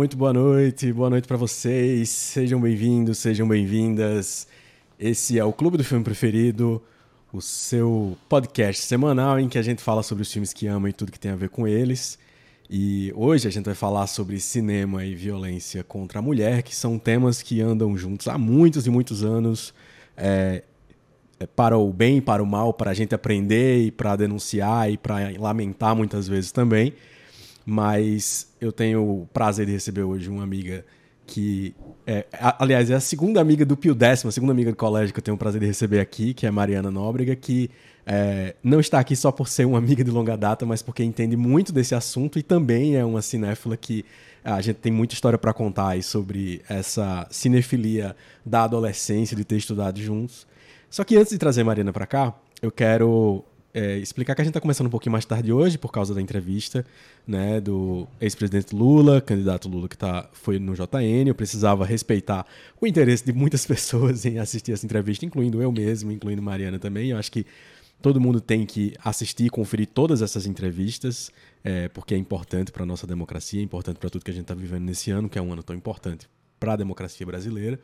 muito boa noite, boa noite para vocês. Sejam bem-vindos, sejam bem-vindas. Esse é o Clube do Filme Preferido, o seu podcast semanal em que a gente fala sobre os filmes que ama e tudo que tem a ver com eles. E hoje a gente vai falar sobre cinema e violência contra a mulher, que são temas que andam juntos há muitos e muitos anos. É, é para o bem para o mal, para a gente aprender e para denunciar e para lamentar muitas vezes também. Mas eu tenho o prazer de receber hoje uma amiga que. É, aliás, é a segunda amiga do Pio Décimo, a segunda amiga do colégio que eu tenho o prazer de receber aqui, que é a Mariana Nóbrega, que é, não está aqui só por ser uma amiga de longa data, mas porque entende muito desse assunto e também é uma cinéfila que a gente tem muita história para contar aí sobre essa cinefilia da adolescência, de ter estudado juntos. Só que antes de trazer a Mariana para cá, eu quero é, explicar que a gente está começando um pouquinho mais tarde hoje, por causa da entrevista né, do ex-presidente Lula, candidato Lula que tá, foi no JN. Eu precisava respeitar o interesse de muitas pessoas em assistir essa entrevista, incluindo eu mesmo, incluindo Mariana também. Eu acho que todo mundo tem que assistir e conferir todas essas entrevistas, é, porque é importante para a nossa democracia, é importante para tudo que a gente está vivendo nesse ano, que é um ano tão importante para a democracia brasileira.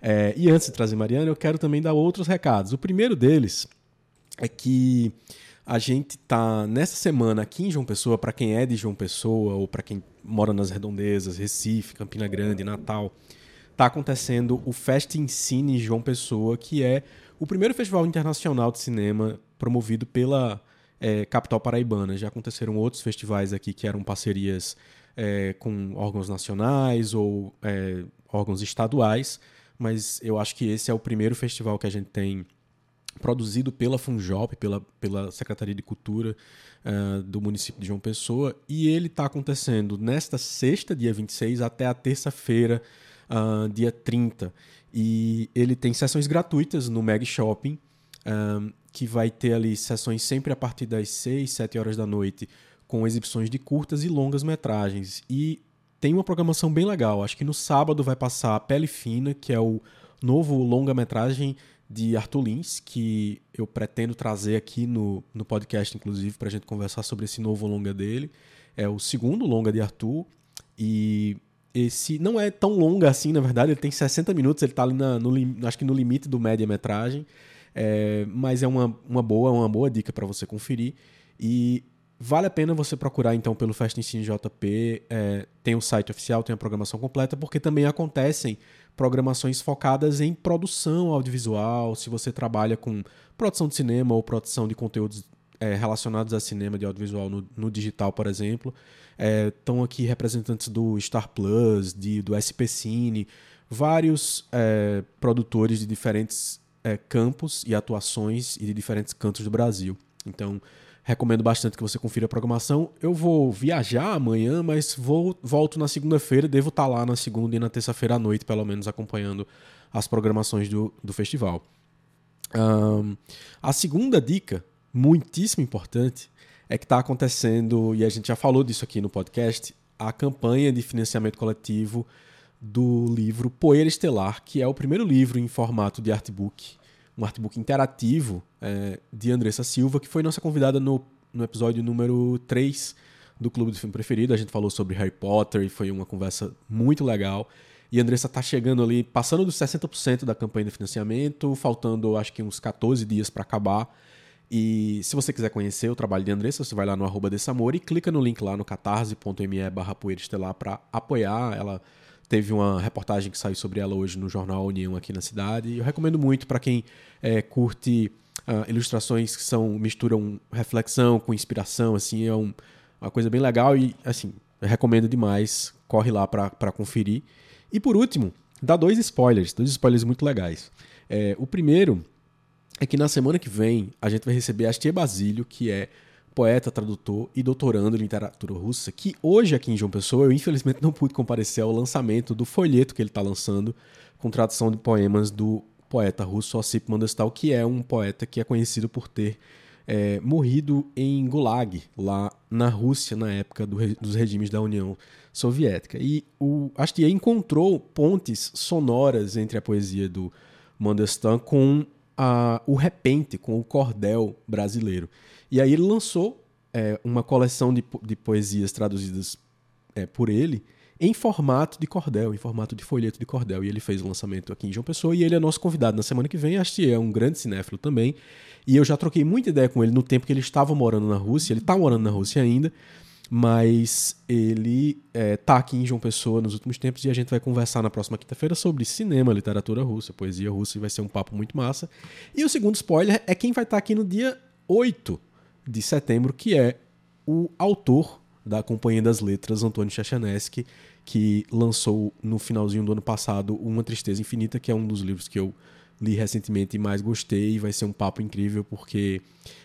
É, e antes de trazer Mariana, eu quero também dar outros recados. O primeiro deles é que a gente tá nessa semana aqui em João Pessoa, para quem é de João Pessoa ou para quem mora nas redondezas, Recife, Campina Grande, Natal, tá acontecendo o Fest Cine João Pessoa, que é o primeiro festival internacional de cinema promovido pela é, capital paraibana. Já aconteceram outros festivais aqui que eram parcerias é, com órgãos nacionais ou é, órgãos estaduais, mas eu acho que esse é o primeiro festival que a gente tem produzido pela Funjop, pela, pela Secretaria de Cultura uh, do município de João Pessoa, e ele está acontecendo nesta sexta, dia 26, até a terça-feira, uh, dia 30. E ele tem sessões gratuitas no Meg Shopping, uh, que vai ter ali sessões sempre a partir das 6, 7 horas da noite, com exibições de curtas e longas metragens. E tem uma programação bem legal. Acho que no sábado vai passar a Pele Fina, que é o novo longa-metragem de Arthur Lins, que eu pretendo trazer aqui no, no podcast, inclusive, para a gente conversar sobre esse novo longa dele. É o segundo longa de Arthur. E esse não é tão longa assim, na verdade, ele tem 60 minutos, ele está ali na, no, acho que no limite do média-metragem. É, mas é uma, uma boa, uma boa dica para você conferir. E Vale a pena você procurar então pelo Festa Ensino JP. É, tem o site oficial, tem a programação completa, porque também acontecem programações focadas em produção audiovisual. Se você trabalha com produção de cinema ou produção de conteúdos é, relacionados a cinema de audiovisual no, no digital, por exemplo, estão é, aqui representantes do Star Plus, de, do SP Cine, vários é, produtores de diferentes campos e atuações e de diferentes cantos do Brasil. Então, Recomendo bastante que você confira a programação. Eu vou viajar amanhã, mas vou volto na segunda-feira. Devo estar lá na segunda e na terça-feira à noite, pelo menos, acompanhando as programações do, do festival. Um, a segunda dica, muitíssimo importante, é que está acontecendo, e a gente já falou disso aqui no podcast, a campanha de financiamento coletivo do livro Poeira Estelar, que é o primeiro livro em formato de artbook um artbook interativo é, de Andressa Silva, que foi nossa convidada no, no episódio número 3 do Clube do Filme Preferido. A gente falou sobre Harry Potter e foi uma conversa muito legal. E Andressa está chegando ali, passando dos 60% da campanha de financiamento, faltando acho que uns 14 dias para acabar. E se você quiser conhecer o trabalho de Andressa, você vai lá no arroba e clica no link lá no catarse.me barra para apoiar. Ela Teve uma reportagem que saiu sobre ela hoje no jornal União aqui na cidade. Eu recomendo muito para quem é, curte uh, ilustrações que são misturam reflexão com inspiração, assim, é um, uma coisa bem legal e assim, recomendo demais. Corre lá para conferir. E por último, dá dois spoilers, dois spoilers muito legais. É, o primeiro é que na semana que vem a gente vai receber Astia Basílio, que é poeta, tradutor e doutorando em literatura russa, que hoje aqui em João Pessoa eu infelizmente não pude comparecer ao lançamento do folheto que ele está lançando com tradução de poemas do poeta russo Ossip Mandelstam, que é um poeta que é conhecido por ter é, morrido em Gulag, lá na Rússia, na época do, dos regimes da União Soviética. E o Astier encontrou pontes sonoras entre a poesia do Mandelstam com a, o repente, com o cordel brasileiro. E aí ele lançou é, uma coleção de, de poesias traduzidas é, por ele em formato de cordel, em formato de folheto de cordel. E ele fez o lançamento aqui em João Pessoa e ele é nosso convidado na semana que vem. Acho que é um grande cinéfilo também. E eu já troquei muita ideia com ele no tempo que ele estava morando na Rússia. Ele está morando na Rússia ainda, mas ele é, tá aqui em João Pessoa nos últimos tempos e a gente vai conversar na próxima quinta-feira sobre cinema, literatura russa, poesia russa e vai ser um papo muito massa. E o segundo spoiler é quem vai estar tá aqui no dia 8 de setembro, que é o autor da Companhia das Letras, Antônio Chachanesky, que lançou no finalzinho do ano passado Uma Tristeza Infinita, que é um dos livros que eu li recentemente e mais gostei. E vai ser um papo incrível, porque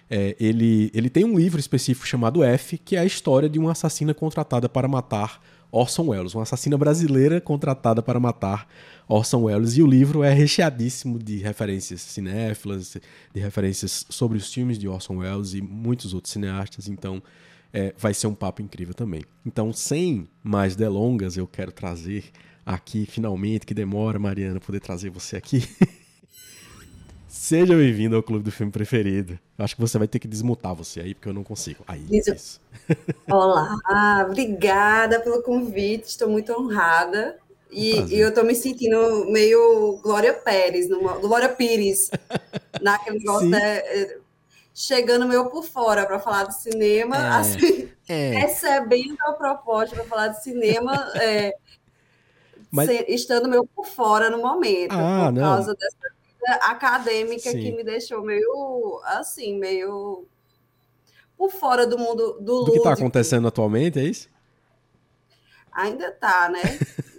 é, ele, ele tem um livro específico chamado F, que é a história de uma assassina contratada para matar Orson Welles, uma assassina brasileira contratada para matar Orson Welles. E o livro é recheadíssimo de referências cinéfilas, de referências sobre os filmes de Orson Welles e muitos outros cineastas. Então, é, vai ser um papo incrível também. Então, sem mais delongas, eu quero trazer aqui, finalmente, que demora, Mariana, poder trazer você aqui. Seja bem-vindo ao Clube do Filme Preferido. Eu acho que você vai ter que desmutar você aí, porque eu não consigo. Aí, isso. Olá, obrigada pelo convite, estou muito honrada. E, e eu estou me sentindo meio Glória Pérez, numa, Glória Pires, naquele negócio, né? chegando meio por fora para falar de cinema, é, assim, é. recebendo a proposta para falar de cinema, é, Mas... se, estando meio por fora no momento, ah, por não. causa dessa vida acadêmica Sim. que me deixou meio assim, meio por fora do mundo do, do que está acontecendo atualmente, é isso? Ainda está, né?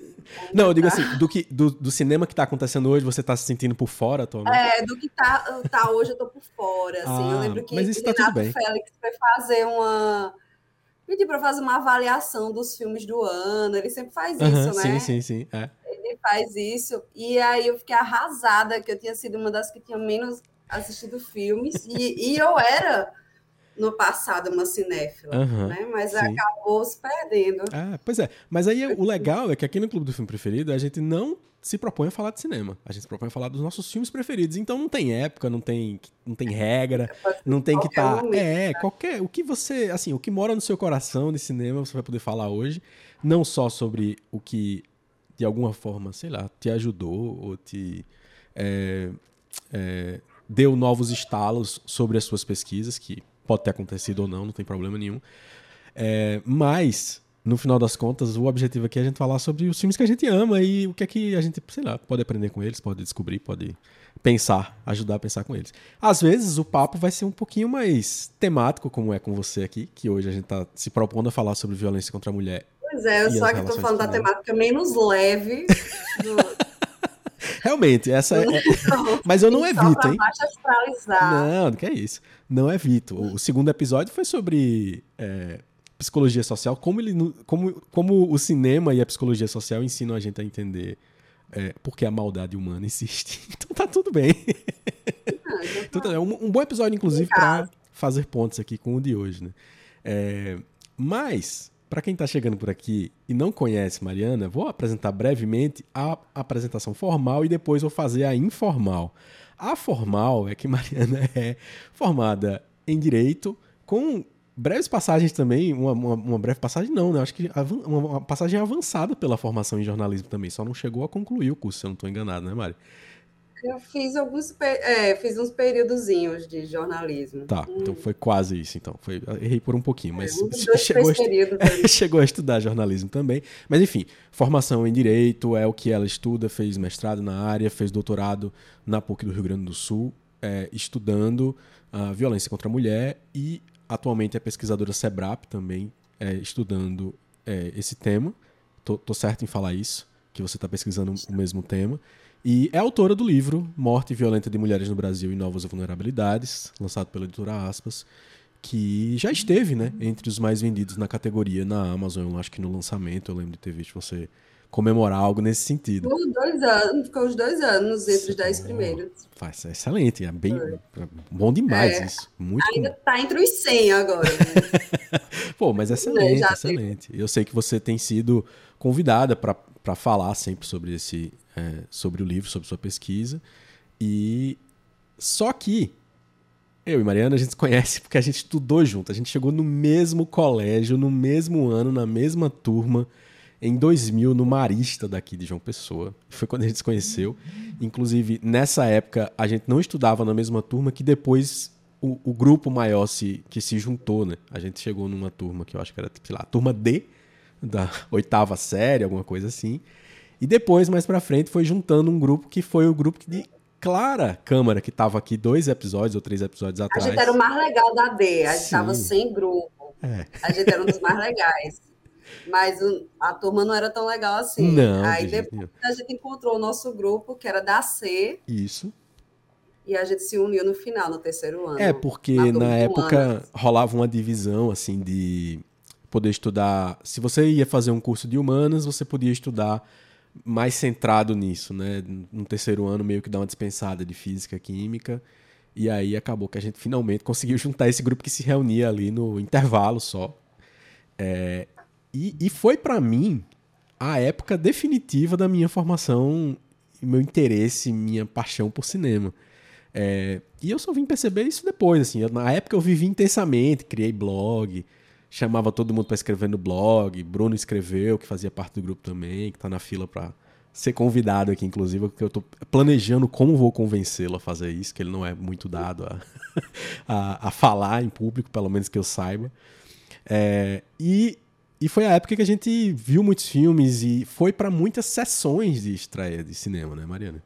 Não, eu digo assim, do, que, do, do cinema que tá acontecendo hoje, você tá se sentindo por fora atualmente? É, do que tá, tá hoje, eu tô por fora, assim. Ah, eu lembro que mas isso tá Renato tudo bem. Félix foi fazer uma... Pedi pra fazer uma avaliação dos filmes do ano, ele sempre faz isso, uh -huh, né? Sim, sim, sim. É. Ele faz isso, e aí eu fiquei arrasada, que eu tinha sido uma das que tinha menos assistido filmes, e, e eu era no passado uma cinéfila, uhum, né? Mas sim. acabou se perdendo. Ah, pois é. Mas aí o legal é que aqui no Clube do Filme Preferido a gente não se propõe a falar de cinema. A gente se propõe a falar dos nossos filmes preferidos. Então não tem época, não tem, não tem regra, não tem que estar. Tá, é, né? qualquer. O que você. Assim, o que mora no seu coração de cinema, você vai poder falar hoje. Não só sobre o que, de alguma forma, sei lá, te ajudou ou te. É, é, deu novos estalos sobre as suas pesquisas, que Pode ter acontecido ou não, não tem problema nenhum. É, mas, no final das contas, o objetivo aqui é a gente falar sobre os filmes que a gente ama e o que é que a gente, sei lá, pode aprender com eles, pode descobrir, pode pensar, ajudar a pensar com eles. Às vezes o papo vai ser um pouquinho mais temático, como é com você aqui, que hoje a gente está se propondo a falar sobre violência contra a mulher. Pois é, eu só que estou falando da temática menos leve do, Realmente, essa é. Mas eu não evito, hein? Não, não que é isso. Não evito. O segundo episódio foi sobre é, psicologia social, como, ele, como, como o cinema e a psicologia social ensinam a gente a entender é, por que a maldade humana existe. Então tá tudo bem. então, tá, um, um bom episódio, inclusive, para fazer pontos aqui com o de hoje, né? É, mas para quem está chegando por aqui e não conhece Mariana, vou apresentar brevemente a apresentação formal e depois vou fazer a informal. A formal é que Mariana é formada em Direito, com breves passagens também, uma, uma, uma breve passagem não, né? Acho que uma passagem avançada pela formação em jornalismo também, só não chegou a concluir o curso, se eu não estou enganado, né, Mari? Eu fiz alguns é, fiz uns períodozinhos de jornalismo. Tá, hum. então foi quase isso, então. Foi, errei por um pouquinho, mas é, chegou, a, chegou a estudar jornalismo também. Mas enfim, formação em direito é o que ela estuda, fez mestrado na área, fez doutorado na PUC do Rio Grande do Sul, é, estudando a violência contra a mulher e atualmente é pesquisadora SEBRAP também, é, estudando é, esse tema. Tô, tô certo em falar isso, que você está pesquisando o mesmo tema. E é autora do livro Morte Violenta de Mulheres no Brasil e Novas Vulnerabilidades, lançado pela editora Aspas, que já esteve né, entre os mais vendidos na categoria na Amazon. Eu acho que no lançamento eu lembro de ter visto você comemorar algo nesse sentido. Ficou dois anos, ficou os dois anos entre os dez primeiros. Faz, é excelente, é bem é bom demais é, isso. Muito ainda está entre os 100 agora. Né? Pô, mas é excelente, excelente. Eu sei que você tem sido convidada para falar sempre sobre esse, é, sobre o livro, sobre sua pesquisa. E só que eu e Mariana a gente se conhece porque a gente estudou junto. A gente chegou no mesmo colégio, no mesmo ano, na mesma turma em 2000 no Marista daqui de João Pessoa. Foi quando a gente se conheceu. Inclusive, nessa época, a gente não estudava na mesma turma que depois o, o, grupo maior se, que se juntou, né? A gente chegou numa turma que eu acho que era, sei lá, turma D, da oitava série, alguma coisa assim. E depois, mais pra frente, foi juntando um grupo que foi o grupo de Clara Câmara, que estava aqui dois episódios ou três episódios atrás. A gente era o mais legal da D, a gente estava sem grupo. É. A gente era um dos mais legais. Mas a turma não era tão legal assim. Não, Aí depois a gente encontrou o nosso grupo, que era da C. Isso. E a gente se uniu no final, no terceiro ano. É, porque na, na época rolava uma divisão, assim, de poder estudar. Se você ia fazer um curso de humanas, você podia estudar mais centrado nisso, né? No terceiro ano, meio que dar uma dispensada de física, química. E aí acabou que a gente finalmente conseguiu juntar esse grupo que se reunia ali no intervalo só. É, e, e foi para mim a época definitiva da minha formação, meu interesse, minha paixão por cinema. É, e eu só vim perceber isso depois, assim. Na época eu vivi intensamente, criei blog, chamava todo mundo para escrever no blog. Bruno escreveu, que fazia parte do grupo também, que tá na fila para ser convidado aqui, inclusive, porque eu tô planejando como vou convencê-lo a fazer isso, que ele não é muito dado a, a, a falar em público, pelo menos que eu saiba. É, e e foi a época que a gente viu muitos filmes e foi para muitas sessões de estreia de cinema, né, Mariana?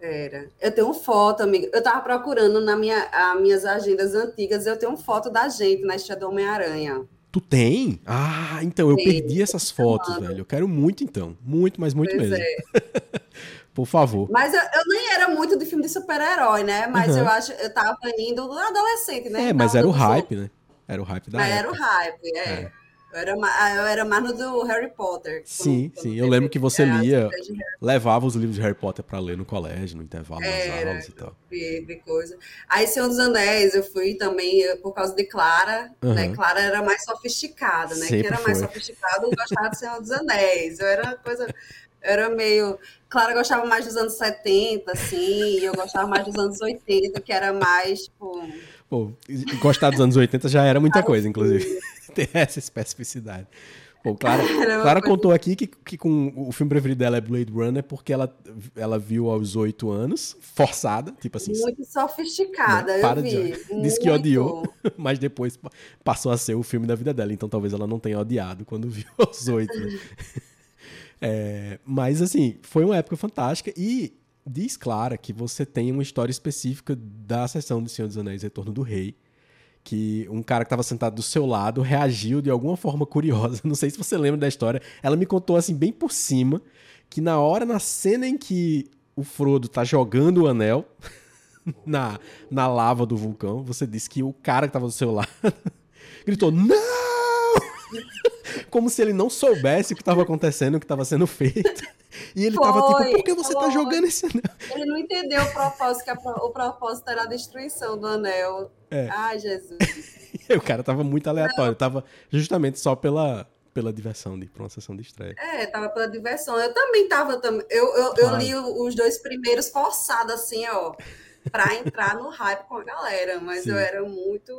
Era. Eu tenho foto, amiga. Eu tava procurando na minha, as minhas agendas antigas, eu tenho foto da gente na estreia do Homem-Aranha. Tu tem? Ah, então, eu Tem. perdi essas fotos, velho. Eu quero muito, então. Muito, mas muito pois mesmo. É. Por favor. Mas eu, eu, nem era muito de filme de super-herói, né? Mas uhum. eu acho, eu tava indo adolescente, né? É, mas era o hype, né? Era o hype da Mas época. era o hype, é. é. Eu era, eu era mais no do Harry Potter. Sim, quando, sim. eu lembro que você lia, levava os livros de Harry Potter para ler no colégio, no intervalo das aulas e tal. De coisa. Aí, Senhor dos Anéis, eu fui também eh, por causa de Clara, uhum. né? Clara era mais sofisticada, né? Sempre Quem era mais sofisticado gostava de Senhor dos Anéis. Eu era coisa. Eu era meio. Clara gostava mais dos anos 70, assim, e eu gostava mais dos anos 80, que era mais, tipo. Pô, gostar dos anos 80 já era muita coisa, inclusive. Ter essa especificidade. Pô, Clara, Clara contou aqui que, que com o filme preferido dela é Blade Runner porque ela, ela viu aos oito anos, forçada, tipo assim. Muito sofisticada, né? Para eu vi. De... Diz que odiou, mas depois passou a ser o filme da vida dela. Então talvez ela não tenha odiado quando viu aos oito. Né? é, mas assim, foi uma época fantástica e diz Clara que você tem uma história específica da sessão do Senhor dos Anéis Retorno do Rei, que um cara que estava sentado do seu lado reagiu de alguma forma curiosa. Não sei se você lembra da história. Ela me contou assim bem por cima que na hora na cena em que o Frodo tá jogando o anel na, na lava do vulcão, você disse que o cara que estava do seu lado gritou: "Não!" Como se ele não soubesse o que estava acontecendo, o que estava sendo feito. E ele foi, tava tipo, por que você tá foi. tá jogando esse anel? Ele não entendeu o propósito, que a, o propósito era a destruição do anel. É. Ai, Jesus. o cara tava muito aleatório, não. tava justamente só pela, pela diversão de pra uma sessão de estreia. É, tava pela diversão. Eu também tava. Eu, eu, eu li os dois primeiros forçados, assim, ó, pra entrar no hype com a galera. Mas sim. eu era muito.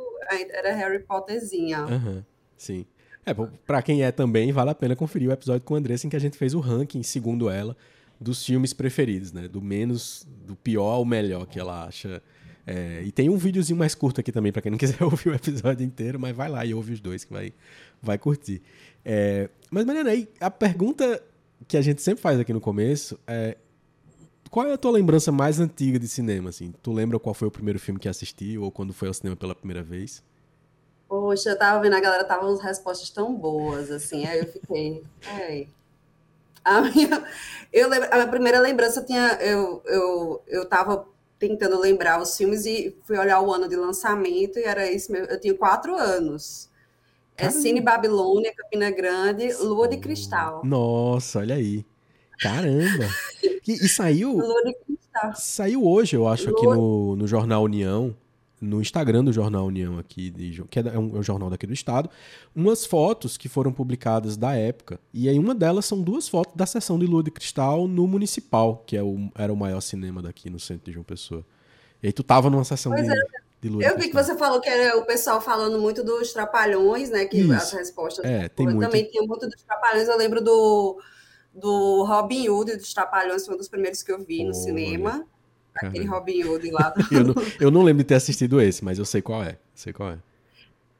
Era Harry Potterzinha. Uhum, sim. É, pra quem é também, vale a pena conferir o episódio com a Andressa em que a gente fez o ranking, segundo ela, dos filmes preferidos, né? Do menos, do pior ao melhor que ela acha. É, e tem um videozinho mais curto aqui também, para quem não quiser ouvir o episódio inteiro, mas vai lá e ouve os dois que vai, vai curtir. É, mas, Mariana, aí a pergunta que a gente sempre faz aqui no começo é qual é a tua lembrança mais antiga de cinema, assim? Tu lembra qual foi o primeiro filme que assistiu ou quando foi ao cinema pela primeira vez? Poxa, eu tava vendo a galera, tava umas respostas tão boas, assim, aí eu fiquei. É. A minha, eu lembro, a minha primeira lembrança tinha. Eu, eu, eu tava tentando lembrar os filmes e fui olhar o ano de lançamento e era isso mesmo. Eu tinha quatro anos. É Caramba. Cine Babilônia, Campina Grande, Lua de Cristal. Nossa, olha aí. Caramba! E, e saiu. Lua de Cristal. Saiu hoje, eu acho, Lua... aqui no, no Jornal União no Instagram do Jornal União aqui, de, que é, um, é um jornal daqui do estado, umas fotos que foram publicadas da época. E aí uma delas são duas fotos da sessão de Lua de Cristal no Municipal, que é o, era o maior cinema daqui no centro de João Pessoa. E aí tu tava numa sessão pois de, é. de Lua Eu vi que você falou que era o pessoal falando muito dos Trapalhões, né? Que Isso. as respostas. É, tem muito. também tinha muito dos Trapalhões. Eu lembro do, do Robin Hood dos Trapalhões, foi um dos primeiros que eu vi no Olha. cinema. Aquele. Robin Hood lá. Eu não, eu não lembro de ter assistido esse, mas eu sei qual é. Sei qual é.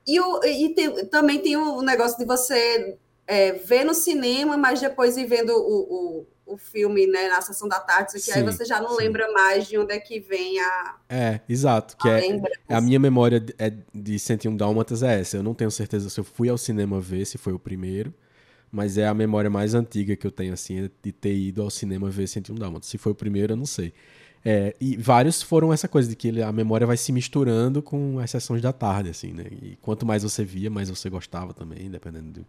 E, o, e tem- também tem o negócio de você é, ver no cinema, mas depois ir vendo o, o, o filme né, na sessão da tarde, aqui, aí você já não sim. lembra mais de onde é que vem a, É, exato. Que a é, lembrança. a minha memória de- é de 101 Dálmatas é essa. Eu não tenho certeza se eu fui ao cinema ver, se foi o primeiro. Mas é a memória mais antiga que eu tenho, assim, é de ter ido ao cinema ver 101 Dálmatas. Se foi o primeiro, eu não sei. É, e vários foram essa coisa de que a memória vai se misturando com as sessões da tarde, assim, né? E quanto mais você via, mais você gostava também, dependendo do-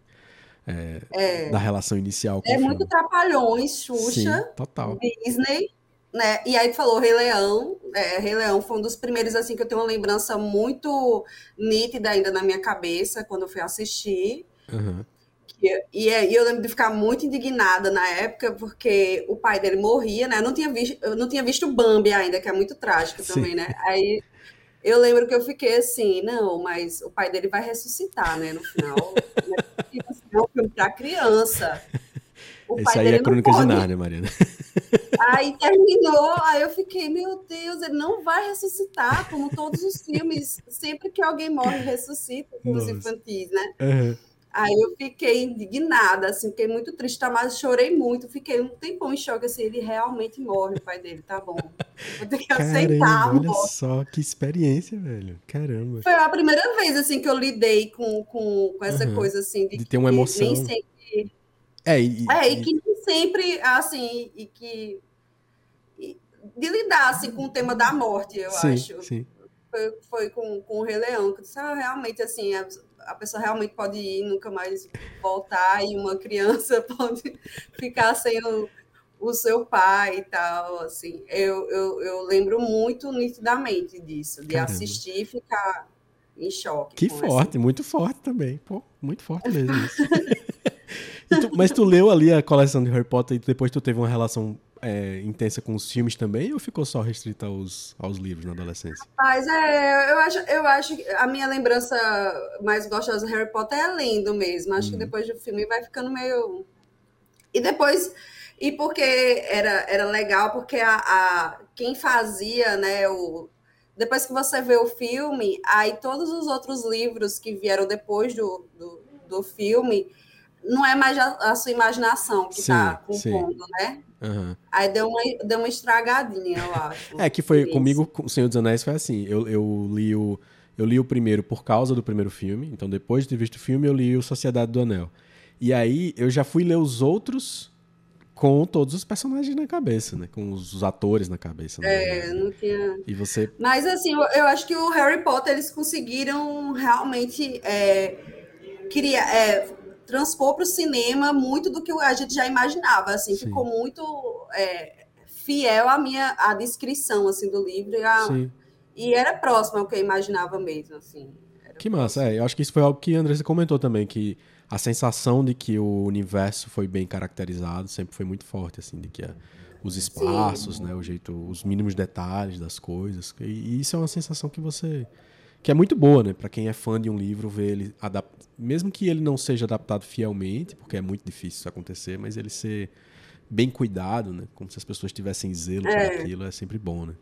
é, da relação inicial É muito Trapalhões, Sim, Xuxa, total. Disney, né? E aí tu falou Rei Leão. É, Rei Leão foi um dos primeiros assim que eu tenho uma lembrança muito nítida ainda na minha cabeça quando eu fui assistir. Aham. E, e eu lembro de ficar muito indignada na época porque o pai dele morria, né? Eu não tinha visto, eu não tinha visto Bambi ainda, que é muito trágico Sim. também, né? Aí eu lembro que eu fiquei assim, não, mas o pai dele vai ressuscitar, né? No final, é um filme para criança. O Isso pai aí dele é Crônicas de. Nárnia, Mariana. Aí terminou, aí eu fiquei, meu Deus, ele não vai ressuscitar, como todos os filmes. Sempre que alguém morre, ressuscita, os infantis, né? Aham. Aí eu fiquei indignada, assim, fiquei muito triste, tá? mas chorei muito, fiquei um tempão em choque, assim, ele realmente morre, o pai dele, tá bom. Vou ter que aceitar Caramba, olha morte. só que experiência, velho. Caramba. Foi a primeira vez, assim, que eu lidei com, com, com essa Uhum. coisa, assim, de, De ter uma emoção. nem sempre É, e, É, e- e que nem sempre, assim, e que. e de lidar assim, com o tema da morte, eu sim, acho. sim. Foi, foi com, com o Rei Leão, que eu disse, ah, realmente, assim, a, a pessoa realmente pode ir e nunca mais voltar, e uma criança pode ficar sem o, o seu pai e tal, assim. Eu, eu, eu lembro muito nitidamente disso, de Caramba. assistir e ficar em choque. Que forte, muito forte também. Pô, muito forte mesmo isso. Tu- mas tu leu ali a coleção de Harry Potter e depois tu teve uma relação é, intensa com os filmes também ou ficou só restrita aos, aos livros na adolescência? Mas é, eu acho, eu acho que a minha lembrança mais gostosa do Harry Potter é lendo mesmo. Acho que Uhum. depois do filme vai ficando meio. E depois. E porque era, era legal, porque a, a- quem fazia, né, o. Depois que você vê o filme, aí todos os outros livros que vieram depois do, do, do filme, não é mais a, a sua imaginação que está Sim, sim. compondo, né? Aham. Aí deu uma, deu uma estragadinha, eu acho. É que foi Isso. comigo com o Senhor dos Anéis foi assim. Eu, eu li o eu li o primeiro por causa do primeiro filme. Então depois de ter visto o filme eu li o Sociedade do Anel. E aí eu já fui ler os outros com todos os personagens na cabeça, né? Com os, os atores na cabeça. na É, não tinha. E você Mas assim, eu, eu acho que o Harry Potter eles conseguiram realmente é, criar, é, transpor para o cinema muito do que a gente já imaginava. Assim, Sim. ficou muito é, fiel à minha à descrição assim do livro e, a- sim. e era próximo ao que eu imaginava mesmo. Assim. Que massa, é. Eu acho que isso foi algo que a Andressa comentou também, que a sensação de que o universo foi bem caracterizado sempre foi muito forte, assim, de que a- os espaços, né, o jeito, os mínimos detalhes das coisas. E, e isso é uma sensação que você que é muito boa, né, para quem é fã de um livro ver ele adap... mesmo que ele não seja adaptado fielmente, porque é muito difícil isso acontecer, mas ele ser bem cuidado, né, como se as pessoas tivessem zelo É. aquilo, é sempre bom, né?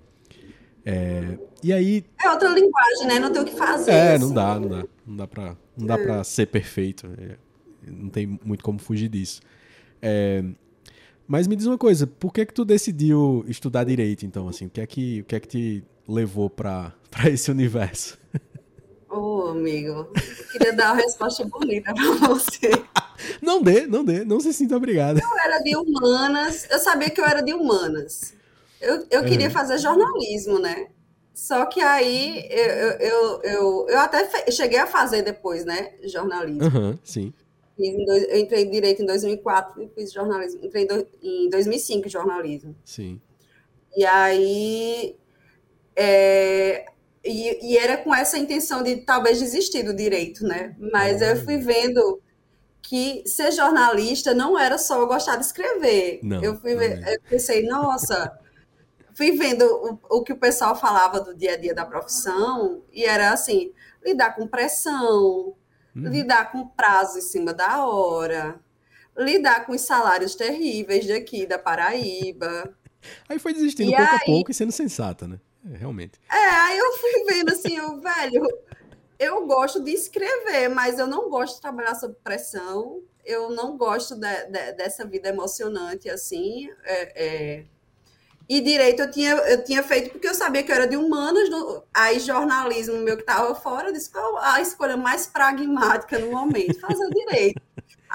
É, E aí É outra linguagem, né? Não tem o que fazer. é, assim. não dá, não dá. Não dá pra, não dá pra ser perfeito. é, não tem muito como fugir disso. É, mas me diz uma coisa, por que que tu decidiu estudar direito, então, assim? O que é que, o que, é que te levou pra esse universo? Ô, amigo, eu queria dar uma resposta bonita para você. Não dê, não dê, não se sinta obrigado. Eu era de humanas, eu sabia que eu era de humanas. Eu, eu queria Uhum. fazer jornalismo, né? Só que aí eu, eu, eu, eu, até cheguei a fazer depois, né? Jornalismo. Aham, sim. Dois- eu entrei em direito em 2004 e fiz jornalismo. Entrei em, do- em 2005 em jornalismo. Sim. E aí. é, e, e era com essa intenção de talvez desistir do direito, né? Mas eu fui vendo que ser jornalista não era só gostar de escrever. Não, eu fui é. eu pensei, nossa, fui vendo o, o que o pessoal falava do dia a dia da profissão, e era assim, lidar com pressão, hum. lidar com prazo em cima da hora, lidar com os salários terríveis daqui da Paraíba. Aí foi desistindo e pouco aí... a pouco e sendo sensata, né? É, realmente. É, aí eu fui vendo assim, eu, velho, eu gosto de escrever, mas eu não gosto de trabalhar sob pressão. Eu não gosto de, de, dessa vida emocionante assim. É, é... E direito eu tinha, eu tinha feito porque eu sabia que eu era de humanas, no, aí jornalismo meu que estava fora, eu disse qual a escolha mais pragmática no momento, fazer direito.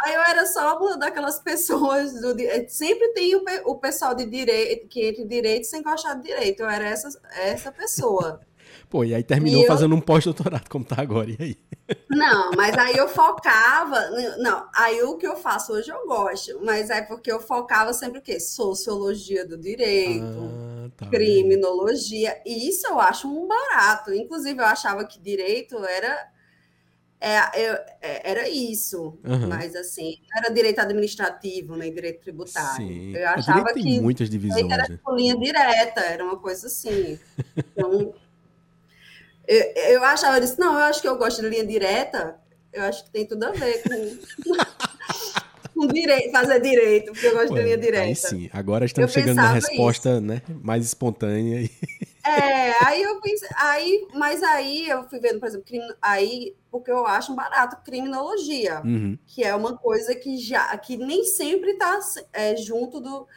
Aí eu era só uma daquelas pessoas do sempre tem o, o pessoal de direito que entra em direito sem gostar de direito. Eu era essa, essa pessoa. Pô, e aí terminou e fazendo eu... um pós-doutorado, como tá agora, e aí? Não, mas aí eu focava. Não, aí o que eu faço hoje eu gosto, mas é porque eu focava sempre o quê? Sociologia do direito, ah, tá criminologia, e isso eu acho um barato. Inclusive, eu achava que direito era é, eu, é, era isso, uhum. mas assim, era direito administrativo, né, direito tributário. Sim. Eu achava que tem muitas divisões, era né? linha direta, era uma coisa assim. Então, eu, eu achava, eu disse, não, eu acho que eu gosto de linha direta, eu acho que tem tudo a ver com, com direito, fazer direito, porque eu gosto Ué, de linha direta. Aí sim, agora estamos eu chegando na resposta né, mais espontânea. E... É, aí eu pensei, aí, mas aí eu fui vendo, por exemplo, crime, aí, porque eu acho um barato criminologia, uhum. que é uma coisa que já, que nem sempre está é, junto do.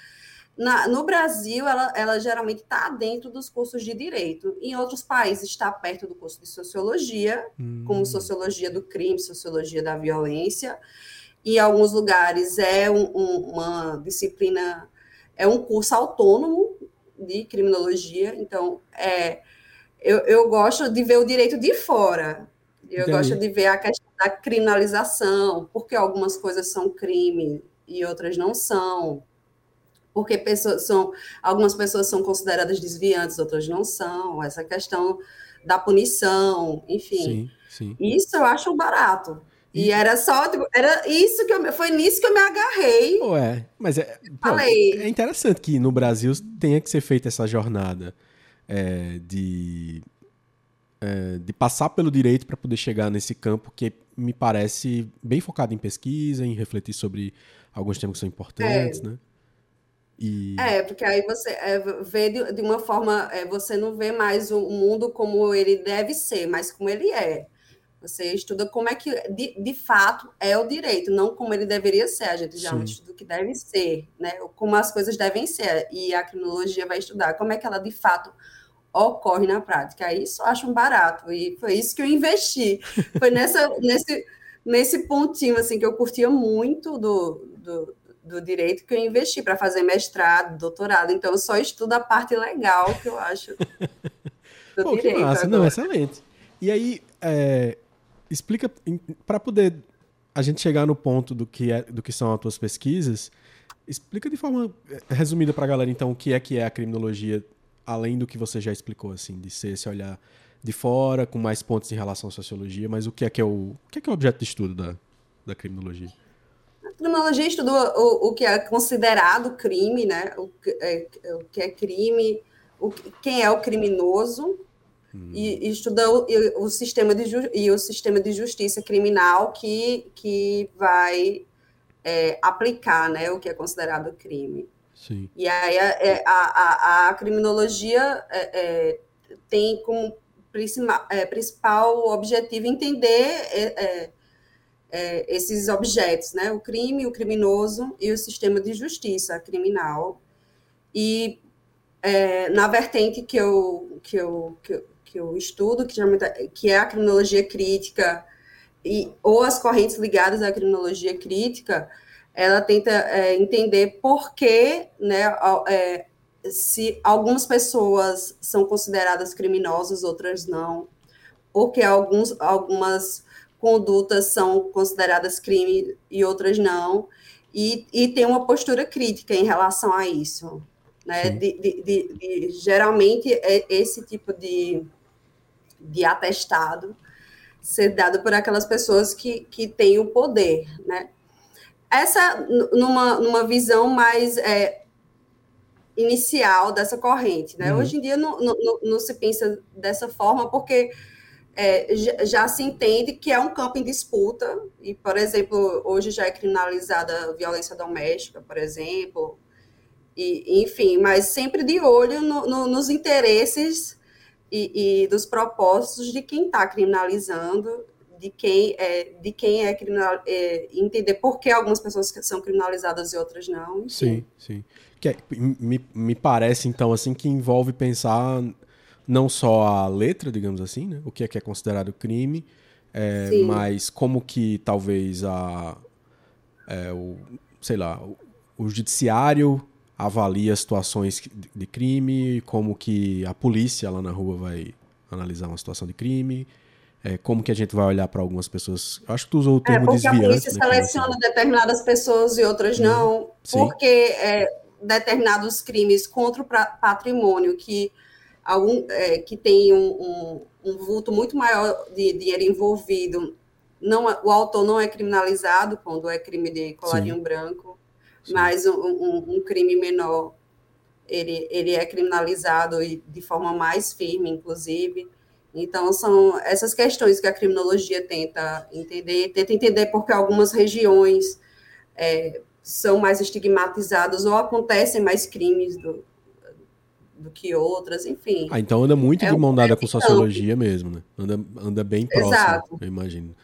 Na, no Brasil, ela, ela geralmente está dentro dos cursos de direito. Em outros países, está perto do curso de sociologia, uhum. como sociologia do crime, sociologia da violência. Em alguns lugares é um, um, uma disciplina, é um curso autônomo de criminologia, então é, eu, eu gosto de ver o direito de fora. Eu Entendi. gosto de ver a questão da criminalização, porque algumas coisas são crime e outras não são. Porque pessoas são, algumas pessoas são consideradas desviantes, outras não são. Essa questão da punição, enfim. Sim, sim. Isso eu acho barato. E era só, tipo, era isso que eu, foi nisso que eu me agarrei. Ué, mas é, pô, é interessante que no Brasil tenha que ser feita essa jornada é, de, é, de passar pelo direito para poder chegar nesse campo que me parece bem focado em pesquisa, em refletir sobre alguns temas que são importantes, é. né? E... É, porque aí você é, vê de, de, uma forma, é, você não vê mais o mundo como ele deve ser, mas como ele é. Você estuda como é que, de, de fato, é o direito, não como ele deveria ser. A gente já estuda o que deve ser, né? Como as coisas devem ser. E a criminologia vai estudar como é que ela, de fato, ocorre na prática. Isso eu acho um barato. E foi isso que eu investi. Foi nessa, nesse, nesse pontinho, assim, que eu curtia muito do, do, do direito que eu investi para fazer mestrado, doutorado. Então, eu só estudo a parte legal que eu acho do Pô, direito. Que massa. Não, excelente. E aí, é, explica para poder a gente chegar no ponto do que é, do que são as tuas pesquisas. Explica de forma é, resumida para a galera então o que é que é a criminologia, além do que você já explicou assim, de ser esse olhar de fora com mais pontos em relação à sociologia, mas o que é que é o, o que é que é o objeto de estudo da, da criminologia? A criminologia estuda o, o que é considerado crime, né? O, é, o que é crime, o, quem é o criminoso, e, e estuda o, sistema de e o sistema de justiça criminal que, que vai é, aplicar né, o que é considerado crime. Sim. E aí a, é, a, a, a criminologia é, é, tem como principal, é, principal objetivo entender esses objetos, né? O crime, o criminoso e o sistema de justiça criminal. E na vertente que eu, que eu, que eu que eu estudo, que, que é a criminologia crítica, e, ou as correntes ligadas à criminologia crítica, ela tenta é, entender por que, né, é, se algumas pessoas são consideradas criminosas, outras não, ou que alguns, algumas condutas são consideradas crime e outras não, e, e tem uma postura crítica em relação a isso. Né? De, de, de, de, geralmente, é esse tipo de, de atestado ser dado por aquelas pessoas que, que têm o poder, né? Essa, numa, numa visão mais, é, inicial dessa corrente. Né? Uhum. Hoje em dia não, não, não, se pensa dessa forma, porque é, já, já, se entende que é um campo em disputa, e, por exemplo, hoje já é criminalizada a violência doméstica, por exemplo, e, enfim, mas sempre de olho no, no, nos interesses e, e, dos propósitos de quem está criminalizando, de quem é, de quem é criminal, é, entender por que algumas pessoas são criminalizadas e outras não. Sim, sim. Que é, me, me parece, então, assim, que envolve pensar não só a letra, digamos assim, né? O que é que é considerado crime, é, mas como que talvez a... É, o, sei lá, o, o judiciário avalia situações de crime, como que a polícia lá na rua vai analisar uma situação de crime, é, como que a gente vai olhar para algumas pessoas. Acho que tu usou o termo é, porque desviante. a polícia né, seleciona determinadas pessoas e outras não, Sim. porque é, determinados crimes contra o patrimônio que algum é, que tem um, um, um, vulto muito maior de dinheiro envolvido, não, é, o autor não é criminalizado quando é crime de colarinho Sim. branco. Mas um, um, crime menor ele, ele é criminalizado e de forma mais firme, inclusive. Então, são essas questões que a criminologia tenta entender, tenta entender porque algumas regiões é, são mais estigmatizadas ou acontecem mais crimes do, do que outras, enfim. Ah, então anda muito é de mão dada com sociologia mesmo, né? Anda, anda bem próximo, Exato. eu imagino.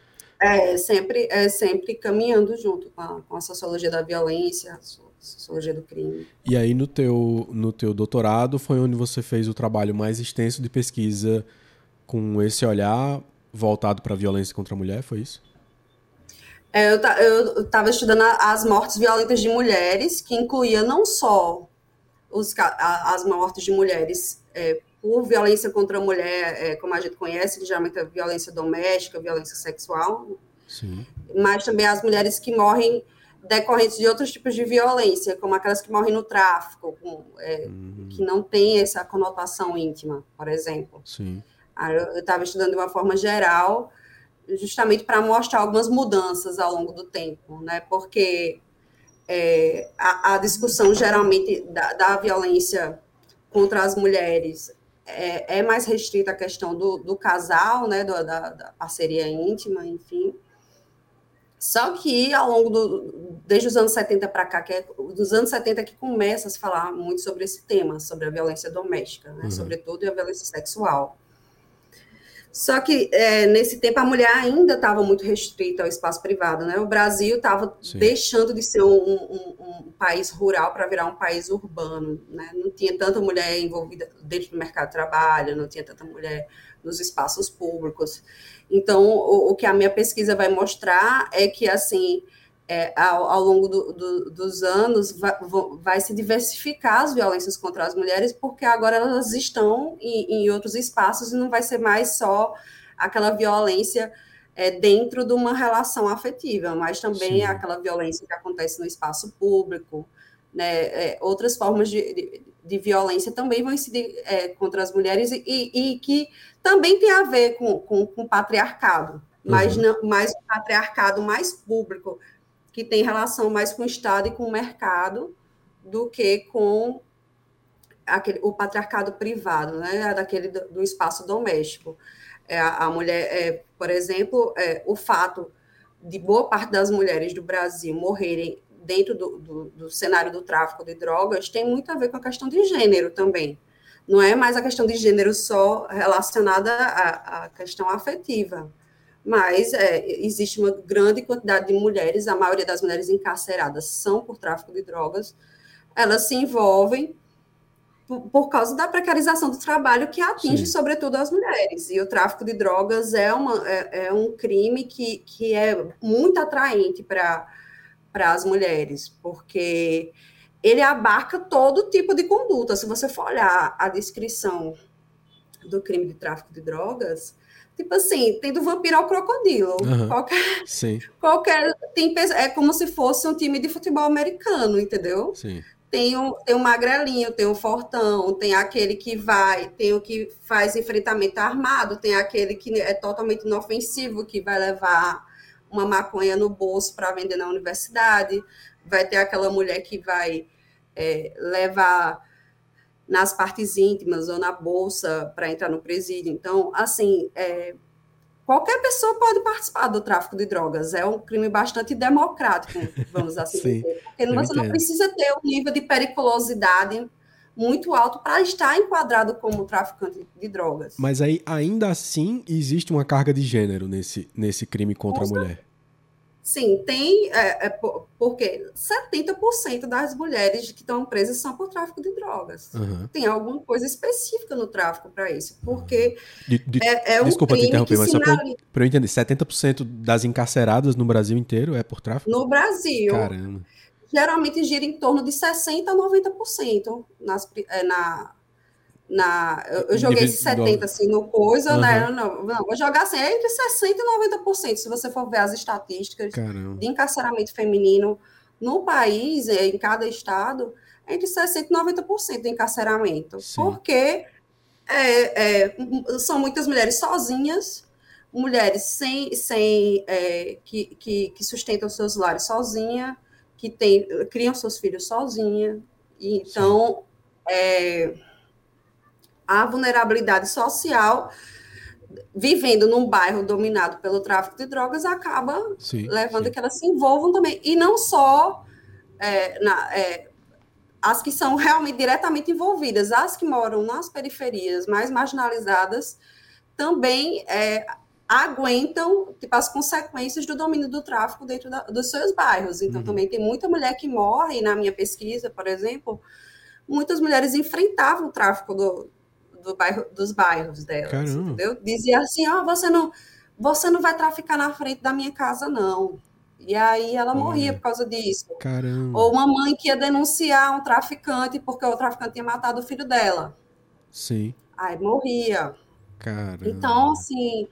É, sempre, é sempre caminhando junto com a, com a sociologia da violência, a sociologia do crime. E aí no teu, no teu doutorado foi onde você fez o trabalho mais extenso de pesquisa com esse olhar voltado para a violência contra a mulher, foi isso? É, eu estava estudando as mortes violentas de mulheres, que incluía não só os, as mortes de mulheres é, por violência contra a mulher, é, como a gente conhece, que geralmente é violência doméstica, violência sexual, Sim. mas também as mulheres que morrem decorrentes de outros tipos de violência, como aquelas que morrem no tráfico, com, é, uhum. que não tem essa conotação íntima, por exemplo. Sim. Aí eu estava estudando de uma forma geral, justamente para mostrar algumas mudanças ao longo do tempo, né? Porque é, a, a, discussão geralmente da, da, violência contra as mulheres é, é, mais restrita à questão do, do casal, né? Do, da, da, parceria íntima, enfim. Só que ao longo do desde os anos 70 para cá, que é dos anos 70 que começa a se falar muito sobre esse tema, sobre a violência doméstica, né? Uhum. Sobretudo e a violência sexual. Só que é, nesse tempo a mulher ainda estava muito restrita ao espaço privado, né? O Brasil estava deixando de ser um, um, um país rural para virar um país urbano, né? Não tinha tanta mulher envolvida dentro do mercado de trabalho, não tinha tanta mulher nos espaços públicos. Então, o, o que a minha pesquisa vai mostrar é que assim é, ao, ao, longo do, do, dos anos vai, vai, se diversificar as violências contra as mulheres, porque agora elas estão em, em outros espaços e não vai ser mais só aquela violência é, dentro de uma relação afetiva, mas também Sim. aquela violência que acontece no espaço público, né, é, outras formas de, de, de, violência também vão incidir é, contra as mulheres e, e, que também tem a ver com, com, patriarcado, mas, uhum. não, mais o patriarcado mais público, que tem relação mais com o Estado e com o mercado do que com aquele, o patriarcado privado, né, daquele do, do espaço doméstico. É, a, mulher, é, por exemplo, é, o fato de boa parte das mulheres do Brasil morrerem dentro do, do, do, cenário do tráfico de drogas tem muito a ver com a questão de gênero também. Não é mais a questão de gênero só relacionada à, à questão afetiva mas é, existe uma grande quantidade de mulheres, a maioria das mulheres encarceradas são por tráfico de drogas, elas se envolvem por, por causa da precarização do trabalho que atinge, Sim. sobretudo, as mulheres. E o tráfico de drogas é, uma, é, é um crime que, que é muito atraente para as mulheres, porque ele abarca todo tipo de conduta. Se você for olhar a descrição do crime de tráfico de drogas, Tipo assim, tem do vampiro ao crocodilo. Uhum. Qualquer, Sim. qualquer. Tem, é como se fosse um time de futebol americano, entendeu? Sim. Tem um, tem um magrelinho, tem um fortão, tem aquele que vai, tem o que faz enfrentamento armado, tem aquele que é totalmente inofensivo, que vai levar uma maconha no bolso para vender na universidade, vai ter aquela mulher que vai é, levar nas partes íntimas ou na bolsa para entrar no presídio. Então, assim, é, qualquer pessoa pode participar do tráfico de drogas. É um crime bastante democrático, vamos assim Sim, dizer. Porque você entendo. não precisa ter um nível de periculosidade muito alto para estar enquadrado como traficante de drogas. Mas aí, ainda assim, existe uma carga de gênero nesse, nesse crime contra a mulher. Sim, tem, é, é, porque 70% das mulheres que estão presas são por tráfico de drogas. Uhum. Tem alguma coisa específica no tráfico para isso, porque de, de, é, é um Desculpa te interromper, mas só para eu entender, 70% das encarceradas no Brasil inteiro é por tráfico? No Brasil. Caramba. Geralmente gira em torno de 60% a 90% nas, é, na, na, eu, eu joguei esse 70 assim no coisa, uhum. né? Não, não, vou jogar assim, é entre 60% e 90%, se você for ver as estatísticas Caramba. de encarceramento feminino no país, é, em cada estado, é entre 60% e 90% de encarceramento. Sim. Porque é, é, são muitas mulheres sozinhas, mulheres sem, sem é, que, que, que, sustentam seus lares sozinha, que tem, criam seus filhos sozinha. Então, é, a vulnerabilidade social, vivendo num bairro dominado pelo tráfico de drogas, acaba sim, levando sim. que elas se envolvam também. E não só é, na, é, as que são realmente diretamente envolvidas, as que moram nas periferias mais marginalizadas, também é, aguentam tipo, as consequências do domínio do tráfico dentro da, dos seus bairros. Então, uhum. também tem muita mulher que morre, na minha pesquisa, por exemplo, muitas mulheres enfrentavam o tráfico do, do bairro, dos bairros delas, Caramba. entendeu? Dizia assim, ó, oh, você não, você não vai traficar na frente da minha casa, não. E aí ela Olha. morria por causa disso. Caramba. Ou uma mãe que ia denunciar um traficante porque o traficante tinha matado o filho dela. Sim. Aí morria. Caramba. Então, assim,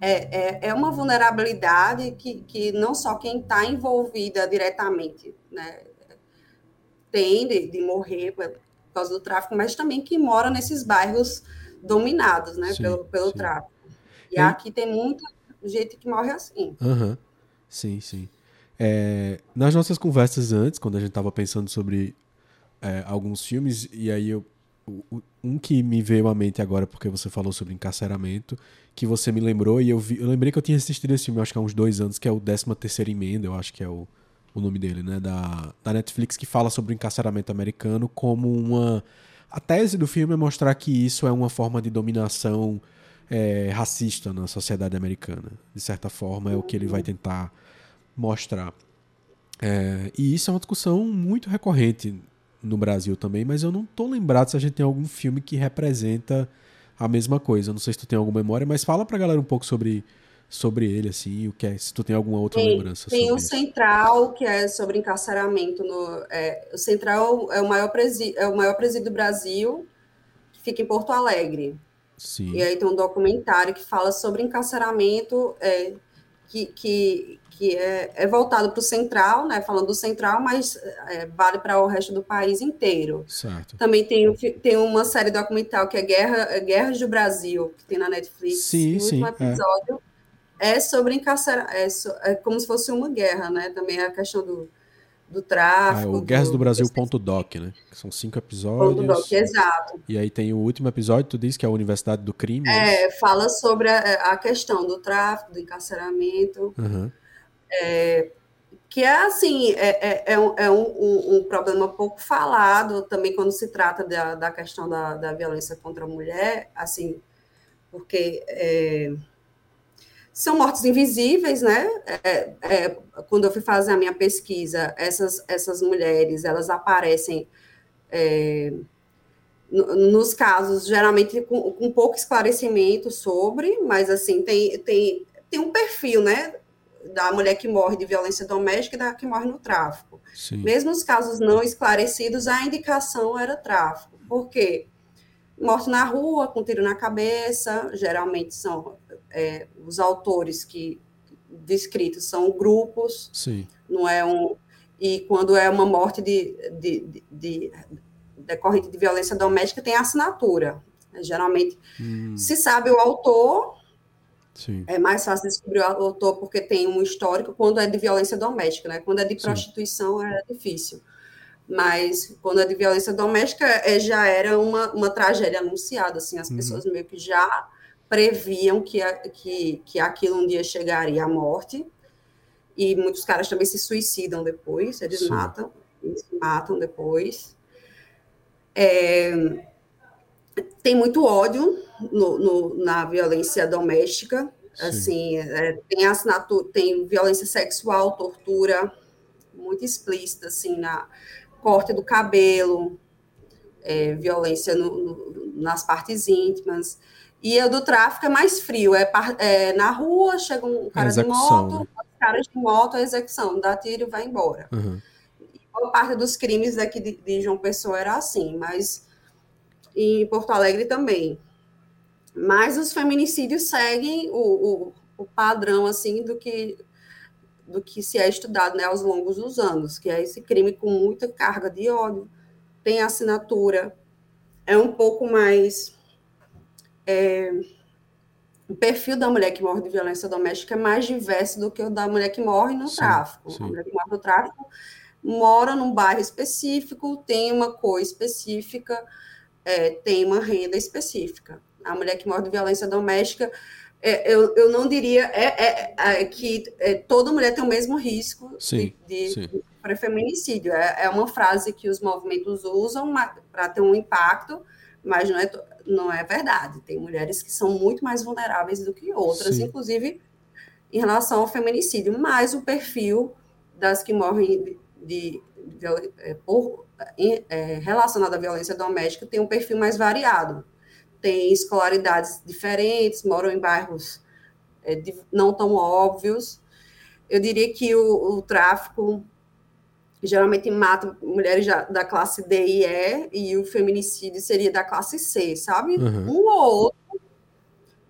é, é, é uma vulnerabilidade que, que não só quem está envolvida diretamente né, tem de, de morrer causa do tráfico, mas também que mora nesses bairros dominados, né, sim, pelo, pelo tráfico. E, aqui tem muita gente que morre assim. Uhum. Sim, sim. É, nas nossas conversas antes, quando a gente estava pensando sobre é, alguns filmes, e aí eu, um que me veio à mente agora, porque você falou sobre encarceramento, que você me lembrou, e eu, vi, eu lembrei que eu tinha assistido esse filme, acho que há uns dois anos, que é o 13 terceira emenda, eu acho que é o o nome dele, né? Da, da Netflix, que fala sobre o encarceramento americano como uma. A tese do filme é mostrar que isso é uma forma de dominação é, racista na sociedade americana. De certa forma, é o que ele vai tentar mostrar. É, e isso é uma discussão muito recorrente no Brasil também, mas eu não tô lembrado se a gente tem algum filme que representa a mesma coisa. Não sei se tu tem alguma memória, mas fala pra galera um pouco sobre sobre ele, assim, o que é, se tu tem alguma outra tem, lembrança Tem o Central, que é sobre encarceramento. No, é, o Central é o, maior presídio, é o maior presídio do Brasil, que fica em Porto Alegre. Sim. E aí tem um documentário que fala sobre encarceramento, é, que, que, que é, é voltado para o Central, né, falando do Central, mas é, vale para o resto do país inteiro. Certo. Também tem, tem uma série documental que é Guerra, Guerras do Brasil, que tem na Netflix. Sim, sim. Um é. episódio é sobre encarcerar, é, so, é, como se fosse uma guerra, né? Também a questão do, do tráfico. Ah, o Guerras do, do Brasil ponto doc, né? Que são cinco episódios. Ponto doc, exato. E aí tem o último episódio, tu diz que é a Universidade do Crime. É, fala sobre a, a, questão do tráfico, do encarceramento. Uhum. É, que é assim, é, é, é, um, é um, um, problema pouco falado também quando se trata da, da questão da, da violência contra a mulher, assim, porque é, são mortes invisíveis, né? É, é, quando eu fui fazer a minha pesquisa, essas, essas mulheres, elas aparecem é, nos casos, geralmente com, com, pouco esclarecimento sobre, mas assim, tem, tem, tem um perfil, né? Da mulher que morre de violência doméstica e da que morre no tráfico. Sim. Mesmo os casos não esclarecidos, a indicação era tráfico. Por quê? Morte na rua, com tiro na cabeça, geralmente são é, os autores que descritos são grupos, Sim. não é um e quando é uma morte de, de, de, de decorrente de violência doméstica tem assinatura. Geralmente hum. se sabe o autor, Sim. é mais fácil descobrir o autor porque tem um histórico quando é de violência doméstica, né? Quando é de prostituição Sim. é difícil. mas quando é de violência doméstica, é, já era uma, uma tragédia anunciada, assim, as uhum. pessoas meio que já previam que, que, que aquilo um dia chegaria à morte, e muitos caras também se suicidam depois, eles Sim. matam, eles matam depois. É, tem muito ódio no, no, na violência doméstica, Sim. assim, é, tem assinatura, tem violência sexual, tortura, muito explícita, assim, na corte do cabelo, é, violência no, no, nas partes íntimas. E o do tráfico é mais frio, é, é na rua, chega um cara de moto, né? caras de moto, a execução, dá tiro e vai embora. Uhum. boa parte dos crimes aqui de, de João Pessoa era assim, mas em Porto Alegre também. Mas os feminicídios seguem o, o, o padrão assim do que do que se é estudado né, aos longos dos anos, que é esse crime com muita carga de ódio, tem assinatura, é um pouco mais. É, o perfil da mulher que morre de violência doméstica é mais diverso do que o da mulher que morre no sim, tráfico. Sim. A mulher que morre no tráfico mora num bairro específico, tem uma cor específica, é, tem uma renda específica. A mulher que morre de violência doméstica é, eu, eu não diria é, é, é que é, toda mulher tem o mesmo risco sim, de, de, de feminicídio. É, uma frase que os movimentos usam para ter um impacto, mas não é, não é verdade. Tem mulheres que são muito mais vulneráveis do que outras, sim. inclusive em relação ao feminicídio. Mas o perfil das que morrem de, de, de é, por, relacionado à violência doméstica tem um perfil mais variado têm escolaridades diferentes, moram em bairros é, de, não tão óbvios. Eu diria que o, o tráfico geralmente mata mulheres da classe D e E, e o feminicídio seria da classe C, sabe? Uhum. Um ou outro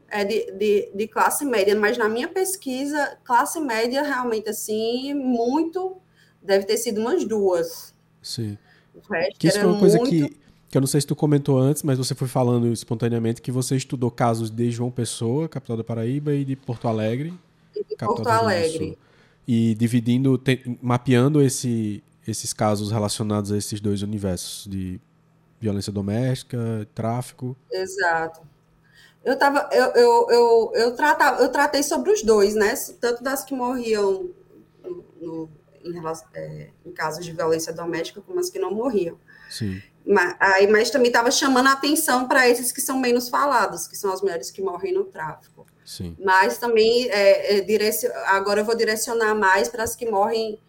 é de, de, de, classe média, mas na minha pesquisa, classe média realmente assim, muito deve ter sido umas duas. Sim. que isso é uma coisa muito... que que eu não sei se tu comentou antes, mas você foi falando espontaneamente que você estudou casos de João Pessoa, capital da Paraíba, e de Porto Alegre, e de Porto Alegre. E dividindo, te, mapeando esse, esses casos relacionados a esses dois universos de violência doméstica, tráfico. Exato. Eu tava, eu, eu, eu, eu, tratava, eu tratei sobre os dois, né? Tanto das que morriam no, no, em, é, em casos de violência doméstica, como as que não morriam. Sim. Mas, aí, mas também estava chamando a atenção para esses que são menos falados, que são as mulheres que morrem no tráfico. Sim. Mas também, é, é, agora eu vou direcionar mais para as que morrem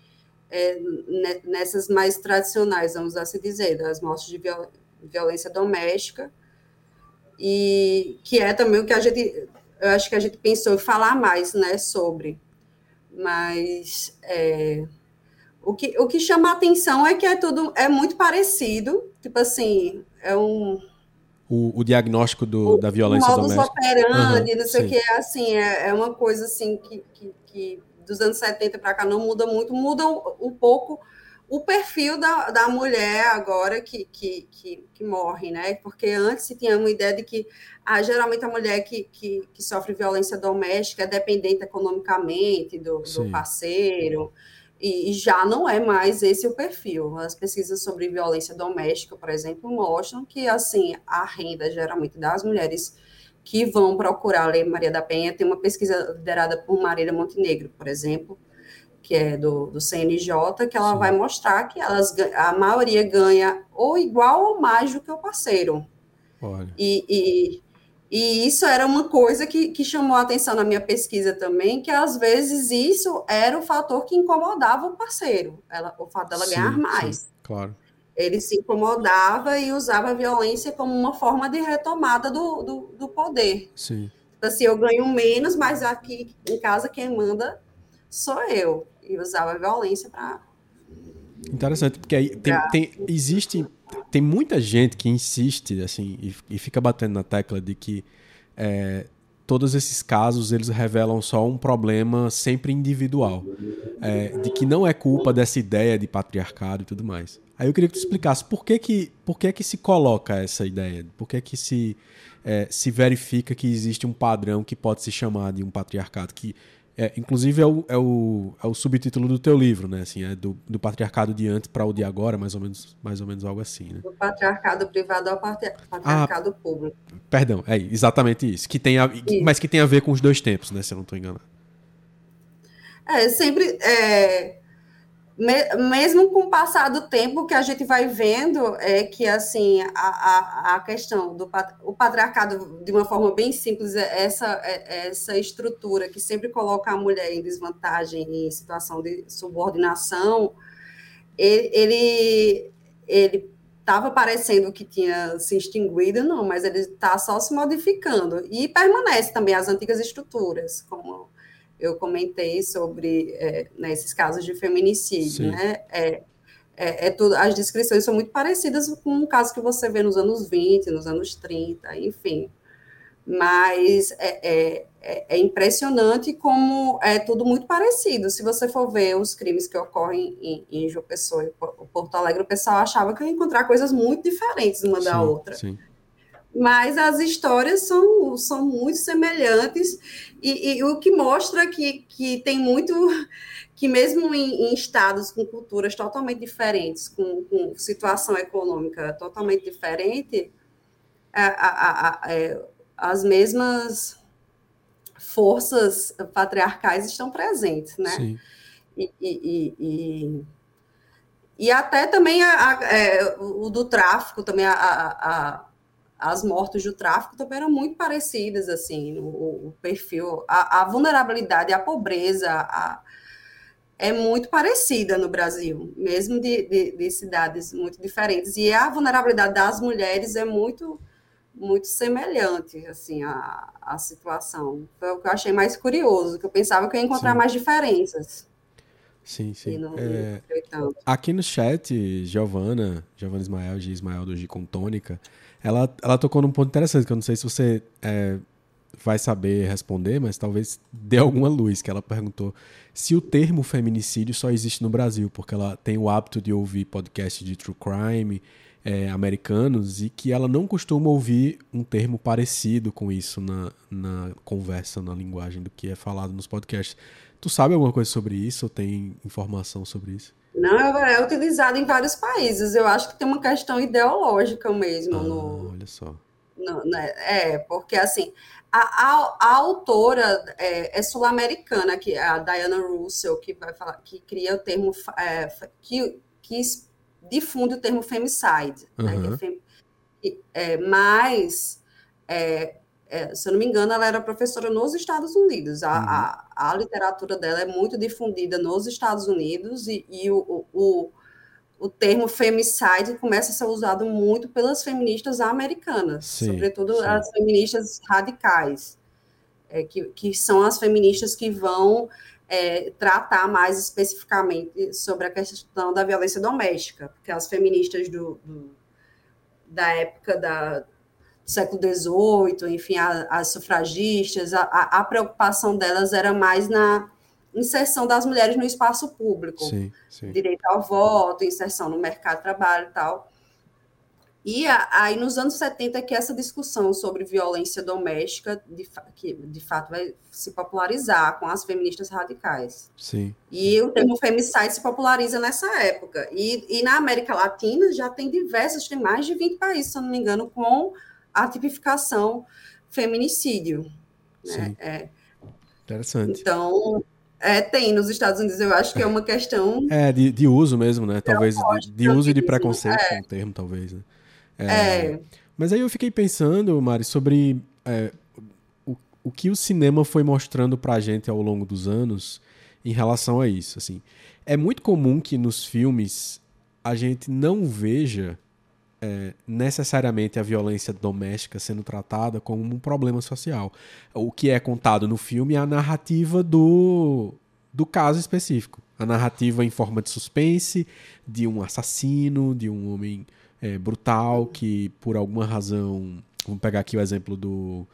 é, nessas mais tradicionais, vamos assim dizer, das mortes de viol... violência doméstica, e que é também o que a gente, eu acho que a gente pensou em falar mais, né, sobre. Mas é, o que, o que chama a atenção é que é tudo é muito parecido, tipo assim, é um o, o diagnóstico do, o, da violência modus doméstica. operandi, uhum, não sei sim. o que, é assim, é, é uma coisa assim que, que, que dos anos 70 para cá não muda muito, muda um, um, pouco o perfil da, da mulher agora que, que, que, que, morre, né? Porque antes se tinha uma ideia de que ah, geralmente a mulher que, que, que sofre violência doméstica é dependente economicamente do, do parceiro. E, já não é mais esse o perfil. As pesquisas sobre violência doméstica, por exemplo, mostram que assim a renda geralmente das mulheres que vão procurar a Lei Maria da Penha tem uma pesquisa liderada por Marília Montenegro, por exemplo, que é do, do CNJ, que ela Sim. vai mostrar que elas a maioria ganha ou igual ou mais do que o parceiro. Olha. E, e e isso era uma coisa que, que chamou a atenção na minha pesquisa também, que às vezes isso era o fator que incomodava o parceiro, ela, o fato dela sim, ganhar mais. Sim, claro. Ele se incomodava e usava a violência como uma forma de retomada do, do, do poder. Sim. Então, assim, eu ganho menos, mas aqui em casa quem manda sou eu. E usava a violência para. Interessante, porque aí tem, tem, existe tem muita gente que insiste assim e, e fica batendo na tecla de que é, todos esses casos eles revelam só um problema sempre individual, é, de que não é culpa dessa ideia de patriarcado e tudo mais. Aí eu queria que tu explicasse por que que, por que, que se coloca essa ideia, por que, que se, é, se verifica que existe um padrão que pode se chamar de um patriarcado, que É, inclusive é o, é, o, é o subtítulo do teu livro, né? Assim, é do, do patriarcado de antes para o de agora, mais ou menos, mais ou menos algo assim, né? Do patriarcado privado ao patriarcado ah, público. Perdão, é exatamente isso. Que tem a, isso. Mas que tem a ver com os dois tempos, né? Se eu não estou enganado. É, sempre. É, mesmo com o passar do tempo, que a gente vai vendo é que assim a, a, a questão do o patriarcado, de uma forma bem simples, é essa, é essa estrutura que sempre coloca a mulher em desvantagem, em situação de subordinação, ele ele estava parecendo que tinha se extinguido, não, mas ele está só se modificando. E permanece também as antigas estruturas, como eu comentei sobre é, nesses casos de feminicídio, Sim. né? É, é, é, tudo, as descrições são muito parecidas com o caso que você vê nos anos 20, nos anos 30, enfim. Mas é, é, é, é, impressionante como é tudo muito parecido. Se você for ver os crimes que ocorrem em, em João Pessoa e Porto Alegre, o pessoal achava que ia encontrar coisas muito diferentes uma sim, da outra. Sim mas as histórias são, são muito semelhantes e, e, o que mostra que, que tem muito que mesmo em, em estados com culturas totalmente diferentes, com, com situação econômica totalmente diferente, a, a, a, é, as mesmas forças patriarcais estão presentes, né? Sim. E, e, e, e, até também a, é, o do tráfico, também a, as mortes do tráfico também eram muito parecidas, assim, o, o perfil, a, a, vulnerabilidade, a pobreza a, é muito parecida no Brasil, mesmo de, de, de, cidades muito diferentes. E a vulnerabilidade das mulheres é muito muito semelhante, assim, a, a situação. Foi o que eu achei mais curioso, que eu pensava que eu ia encontrar sim. mais diferenças. Sim, sim. É, aqui no chat, Giovana, Giovana Ismael, G. Ismael do G com Tônica, ela, ela tocou num ponto interessante, que eu não sei se você é, vai saber responder, mas talvez dê alguma luz, que ela perguntou se o termo feminicídio só existe no Brasil, porque ela tem o hábito de ouvir podcast de true crime é, americanos e que ela não costuma ouvir um termo parecido com isso na, na conversa, na linguagem do que é falado nos podcasts. Tu sabe alguma coisa sobre isso ou tem informação sobre isso? Não, é utilizado em vários países. Eu acho que tem uma questão ideológica mesmo. Ah, no, olha só. No, né, é, porque assim, a, a, a autora é, é sul-americana, que é a Diana Russell, que vai falar, que cria o termo, é, que, que difunde o termo femicide, uhum. né, é fem, é, mas é, é, se eu não me engano, ela era professora nos Estados Unidos. A, uhum. a, a, literatura dela é muito difundida nos Estados Unidos e, e o, o, o, termo femicide começa a ser usado muito pelas feministas americanas, sim, sobretudo sim. as feministas radicais, é, que, que são as feministas que vão é, tratar mais especificamente sobre a questão da violência doméstica, porque as feministas do, do da época da século XVIII, enfim, as sufragistas, a, a, preocupação delas era mais na inserção das mulheres no espaço público, sim, sim. direito ao voto, inserção no mercado de trabalho e tal. E aí, nos anos 70, que essa discussão sobre violência doméstica, de, que de fato vai se popularizar com as feministas radicais. Sim. E o termo femicide se populariza nessa época. E, e na América Latina já tem diversos, tem mais de 20 países, se eu não me engano, com a tipificação feminicídio. Né? É, Interessante. Então, é, tem nos Estados Unidos, eu acho que é uma questão. É, de, de uso mesmo, né? Talvez de, de uso e de preconceito, é. um termo, talvez. Né? É, é. Mas aí eu fiquei pensando, Mari, sobre é, o, o que o cinema foi mostrando pra gente ao longo dos anos em relação a isso. Assim, é muito comum que nos filmes a gente não veja é, necessariamente a violência doméstica sendo tratada como um problema social. O que é contado no filme é a narrativa do, do caso específico. A narrativa em forma de suspense, de um assassino, de um homem é, brutal que, por alguma razão. Vamos pegar aqui o exemplo do.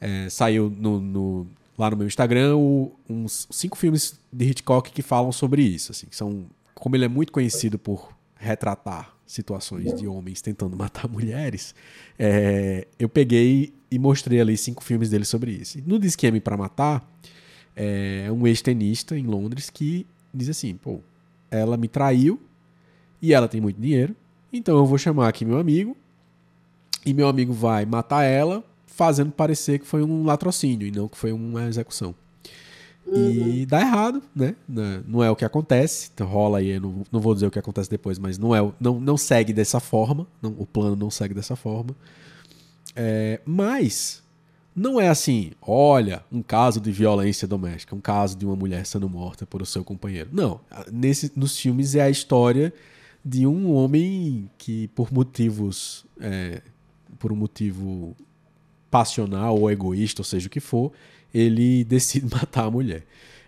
É, saiu no, no, lá no meu Instagram o, uns cinco filmes de Hitchcock que falam sobre isso. Assim, são, como ele é muito conhecido por retratar situações de homens tentando matar mulheres, é, eu peguei e mostrei ali cinco filmes dele sobre isso. no Disqueme para Matar, é um ex-tenista em Londres que diz assim: pô, ela me traiu e ela tem muito dinheiro, então eu vou chamar aqui meu amigo e meu amigo vai matar ela, fazendo parecer que foi um latrocínio e não que foi uma execução. Uhum. E dá errado, né? Não é o que acontece. Então rola aí, não, não vou dizer o que acontece depois, mas não é, não, não segue dessa forma. Não, o plano não segue dessa forma. É, mas não é assim, olha, um caso de violência doméstica, um caso de uma mulher sendo morta por o seu companheiro. Não, nesse, nos filmes é a história de um homem que, por motivos, é, por um motivo passional ou egoísta, ou seja o que for, ele decide matar a mulher.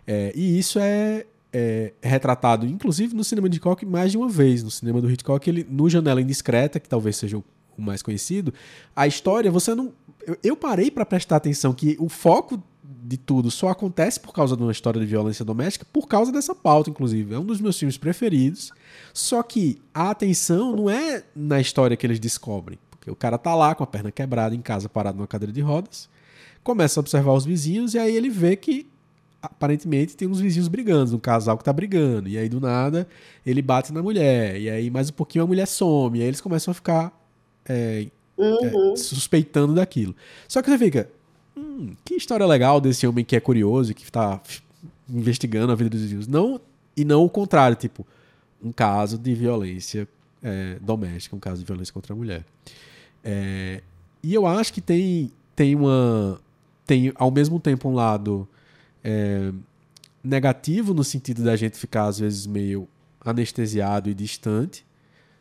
É, e isso é, é, retratado, inclusive, no cinema de Hitchcock mais de uma vez. No cinema do Hitchcock, ele, no Janela Indiscreta, que talvez seja o, mais conhecido, a história, você não. Eu, eu parei para prestar atenção que o foco de tudo só acontece por causa de uma história de violência doméstica, por causa dessa pauta, inclusive. É um dos meus filmes preferidos. Só que a atenção não é na história que eles descobrem. Porque o cara tá lá com a perna quebrada em casa, parado numa cadeira de rodas começa a observar os vizinhos e aí ele vê que aparentemente tem uns vizinhos brigando, um casal que tá brigando. E aí do nada ele bate na mulher. E aí mais um pouquinho a mulher some. E aí eles começam a ficar é, uhum. é, suspeitando daquilo. Só que você fica. Hum, que história legal desse homem que é curioso e que tá investigando a vida dos vizinhos. Não, e não o contrário, tipo, um caso de violência é, doméstica, um caso de violência contra a mulher. É, e eu acho que tem, tem uma, tem ao mesmo tempo um lado é, negativo no sentido da gente ficar às vezes meio anestesiado e distante.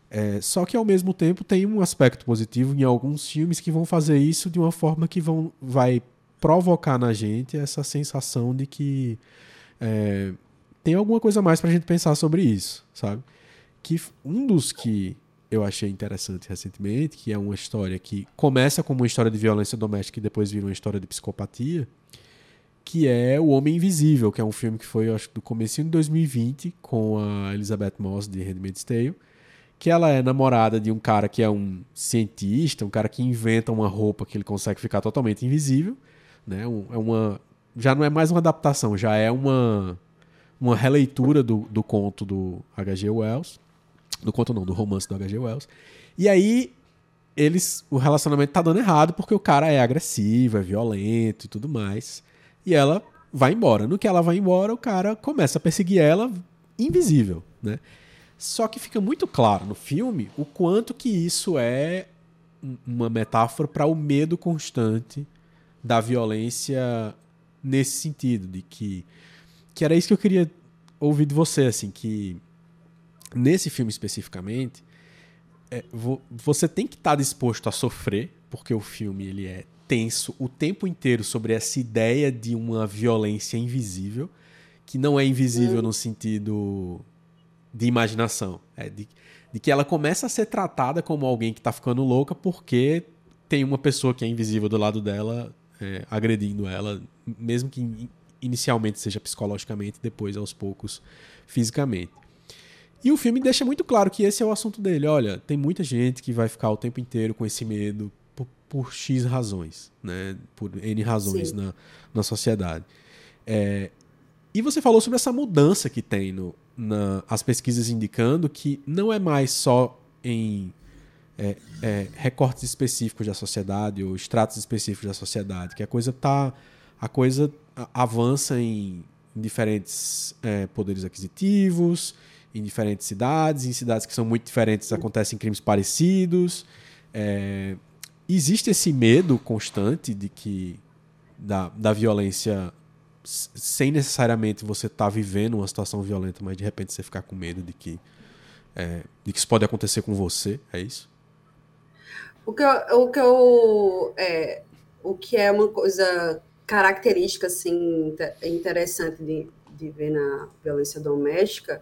É, só que ao mesmo tempo tem um aspecto positivo em alguns filmes que vão fazer isso de uma forma que vão, vai provocar na gente essa sensação de que é, tem alguma coisa mais pra gente pensar sobre isso, sabe? Que um dos que eu achei interessante recentemente, que é uma história que começa como uma história de violência doméstica e depois vira uma história de psicopatia, que é O Homem Invisível, que é um filme que foi, acho, do começo de 2020, com a Elizabeth Moss de Handmaid's Tale, que ela é namorada de um cara que é um cientista, um cara que inventa uma roupa que ele consegue ficar totalmente invisível, né? É uma já não é mais uma adaptação, já é uma uma releitura do, do conto do H.G. Wells. Do conto não, do romance do H.G. Wells. E aí, eles. O relacionamento tá dando errado porque o cara é agressivo, é violento e tudo mais. E ela vai embora. No que ela vai embora, o cara começa a perseguir ela invisível, né? Só que fica muito claro no filme o quanto que isso é uma metáfora para o medo constante da violência nesse sentido, de que que era isso que eu queria ouvir de você, assim, que nesse filme especificamente, é, vo, você tem que estar tá disposto a sofrer, porque o filme ele é tenso o tempo inteiro sobre essa ideia de uma violência invisível, que não é invisível hum. no sentido de imaginação, é de, de que ela começa a ser tratada como alguém que está ficando louca porque tem uma pessoa que é invisível do lado dela é, agredindo ela, mesmo que inicialmente seja psicologicamente, depois aos poucos fisicamente. E o filme deixa muito claro que esse é o assunto dele. Olha, tem muita gente que vai ficar o tempo inteiro com esse medo por, por X razões, né? Por N razões na, na sociedade. É, e você falou sobre essa mudança que tem no, na, as pesquisas indicando que não é mais só em é, é, recortes específicos da sociedade ou estratos específicos da sociedade, que a coisa tá a coisa avança em, em diferentes é, poderes aquisitivos, em diferentes cidades, em cidades que são muito diferentes acontecem crimes parecidos. É, existe esse medo constante de que da, da violência sem necessariamente você estar tá vivendo uma situação violenta, mas de repente você ficar com medo de que é, de que isso pode acontecer com você, é isso? O que eu, o que eu é, o que é uma coisa característica assim interessante de, de ver na violência doméstica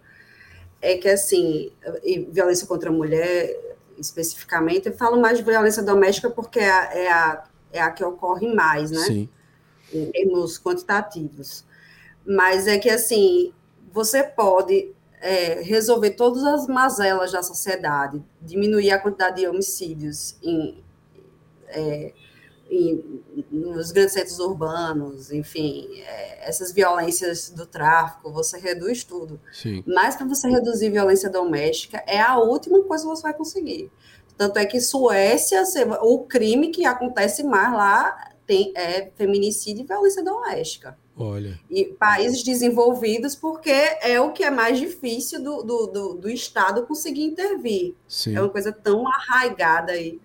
é que, assim, violência contra a mulher, especificamente, eu falo mais de violência doméstica porque é a, é a, é a que ocorre mais, né? Sim. Em termos quantitativos. Mas é que, assim, você pode é, resolver todas as mazelas da sociedade, diminuir a quantidade de homicídios em, é, em, nos grandes centros urbanos, enfim, é, essas violências do tráfico, você reduz tudo. Sim. Mas para você reduzir violência doméstica, é a última coisa que você vai conseguir. Tanto é que Suécia, o crime que acontece mais lá tem, é feminicídio e violência doméstica. Olha. E países desenvolvidos, porque é o que é mais difícil do, do, do, do Estado conseguir intervir. Sim. É uma coisa tão arraigada aí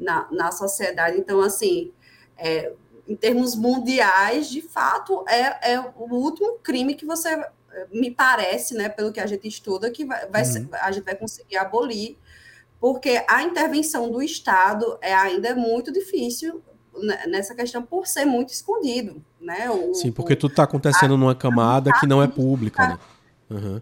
na, na sociedade. Então, assim, é, em termos mundiais, de fato, é, é o último crime que você, me parece, né, pelo que a gente estuda, que vai, vai uhum. ser, a gente vai conseguir abolir, porque a intervenção do Estado é ainda muito difícil nessa questão por ser muito escondido, né? O, Sim, porque tudo está acontecendo a, numa camada que não é pública, né? Uhum.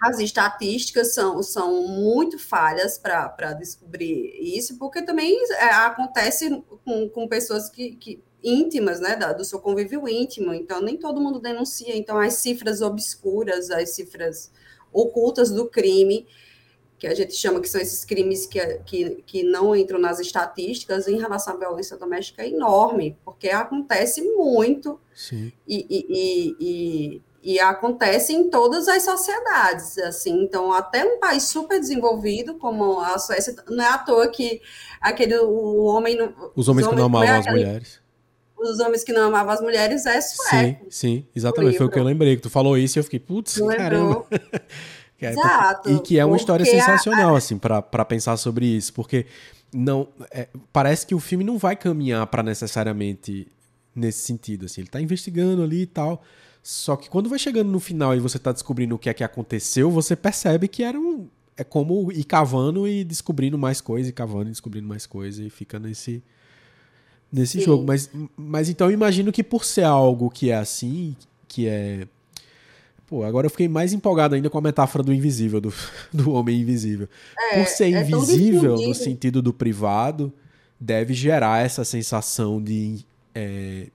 As estatísticas são, são muito falhas para descobrir isso, porque também é, acontece com, com pessoas que, que íntimas, né, do seu convívio íntimo, então nem todo mundo denuncia, então as cifras obscuras, as cifras ocultas do crime, que a gente chama que são esses crimes que, que, que não entram nas estatísticas em relação à violência doméstica é enorme, porque acontece muito. Sim. E, e, e, e, e acontece em todas as sociedades, assim, então até um país super desenvolvido como a Suécia, não é à toa que aquele, o homem... Os homens, os homens que não amavam é as mulheres. Os homens que não amavam as mulheres é sueco. Sim, sim, exatamente, foi o que eu lembrei, que tu falou isso e eu fiquei, putz, caramba... É, Exato. E que é uma história sensacional, a... assim, para pensar sobre isso, porque não é, parece que o filme não vai caminhar para necessariamente nesse sentido, assim, ele tá investigando ali e tal, só que quando vai chegando no final e você tá descobrindo o que é que aconteceu, você percebe que era um é como ir cavando e descobrindo mais coisa, e cavando e descobrindo mais coisa e fica nesse nesse Sim. jogo, mas mas então eu imagino que por ser algo que é assim, que é Pô, agora eu fiquei mais empolgado ainda com a metáfora do invisível, do, do homem invisível. É, Por ser é invisível no sentido do privado, deve gerar essa sensação de. É,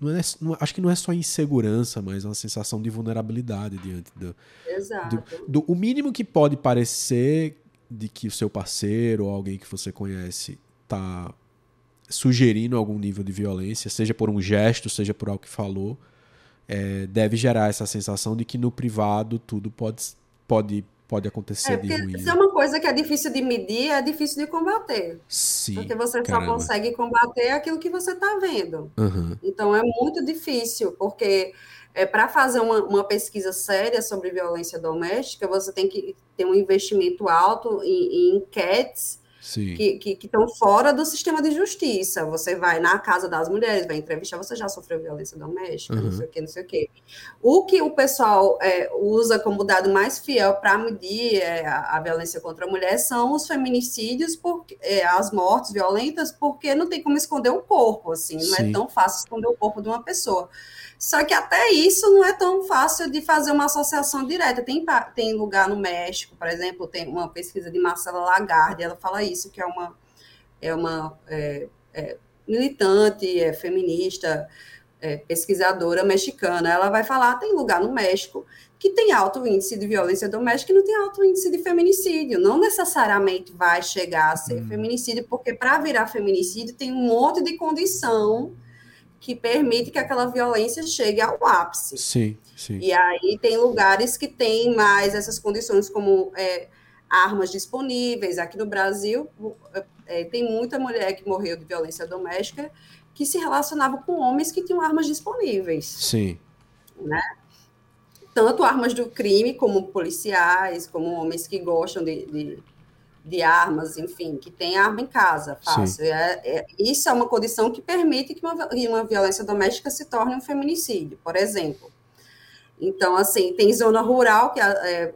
não é, não, acho que não é só insegurança, mas uma sensação de vulnerabilidade diante do. Exato. Do, do, o mínimo que pode parecer de que o seu parceiro ou alguém que você conhece tá sugerindo algum nível de violência, seja por um gesto, seja por algo que falou é, deve gerar essa sensação de que no privado tudo pode, pode, pode acontecer é, de ruim. É uma coisa que é difícil de medir, é difícil de combater. Sim, porque você caramba. só consegue combater aquilo que você está vendo. Uhum. Então é muito difícil, porque é, para fazer uma, uma, pesquisa séria sobre violência doméstica, você tem que ter um investimento alto em, em enquetes que estão fora do sistema de justiça. Você vai na casa das mulheres, vai entrevistar, você já sofreu violência doméstica, uhum. não sei o que, não sei o que. O que o pessoal é, usa como dado mais fiel para medir é, a, a, violência contra a mulher são os feminicídios, por, é, as mortes violentas, porque não tem como esconder o corpo, assim, não é Sim. é tão fácil esconder o corpo de uma pessoa. Só que até isso não é tão fácil de fazer uma associação direta. Tem, tem lugar no México, por exemplo, tem uma pesquisa de Marcela Lagarde, ela fala isso, que é uma, é uma é, é, militante, é feminista, é, pesquisadora mexicana. Ela vai falar, tem lugar no México que tem alto índice de violência doméstica e não tem alto índice de feminicídio. Não necessariamente vai chegar a ser hum. feminicídio, porque para virar feminicídio tem um monte de condição que permite que aquela violência chegue ao ápice. Sim, sim. E aí tem lugares que têm mais essas condições, como é, armas disponíveis. Aqui no Brasil, é, tem muita mulher que morreu de violência doméstica que se relacionava com homens que tinham armas disponíveis. Sim. Né? Tanto armas do crime, como policiais, como homens que gostam de, de de armas, enfim, que tem arma em casa, fácil. É, é, isso é uma condição que permite que uma, uma violência doméstica se torne um feminicídio, por exemplo. Então, assim, tem zona rural que é,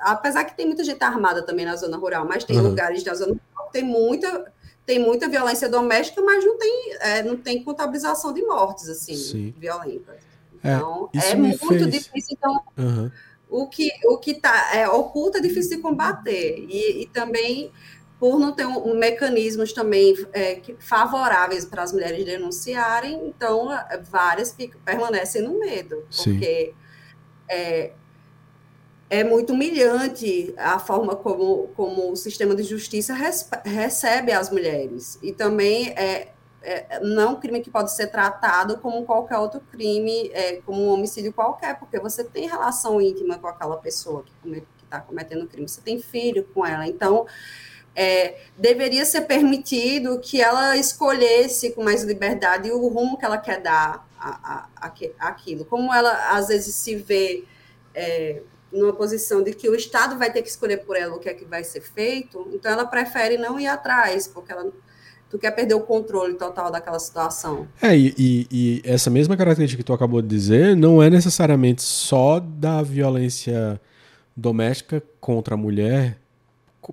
apesar que tem muita gente armada também na zona rural, mas tem uhum. lugares da zona rural que tem muita tem muita violência doméstica, mas não tem é, não tem contabilização de mortes assim Sim. violentas. É, então é, muito fez... difícil. Então uhum o que o que está é, oculto é difícil de combater e, e também por não ter um, um mecanismos também é, favoráveis para as mulheres denunciarem, então várias ficam, permanecem no medo, porque é, é muito humilhante a forma como, como o sistema de justiça res, recebe as mulheres. E também é, é, não um crime que pode ser tratado como qualquer outro crime, é, como um homicídio qualquer, porque você tem relação íntima com aquela pessoa que está cometendo o crime, você tem filho com ela. Então, é, deveria ser permitido que ela escolhesse com mais liberdade o rumo que ela quer dar a, a, a aquilo. Como ela, às vezes, se vê é, numa posição de que o Estado vai ter que escolher por ela o que é que vai ser feito, então ela prefere não ir atrás, porque ela tu quer perder o controle total daquela situação. É, e, e, e, essa mesma característica que tu acabou de dizer não é necessariamente só da violência doméstica contra a mulher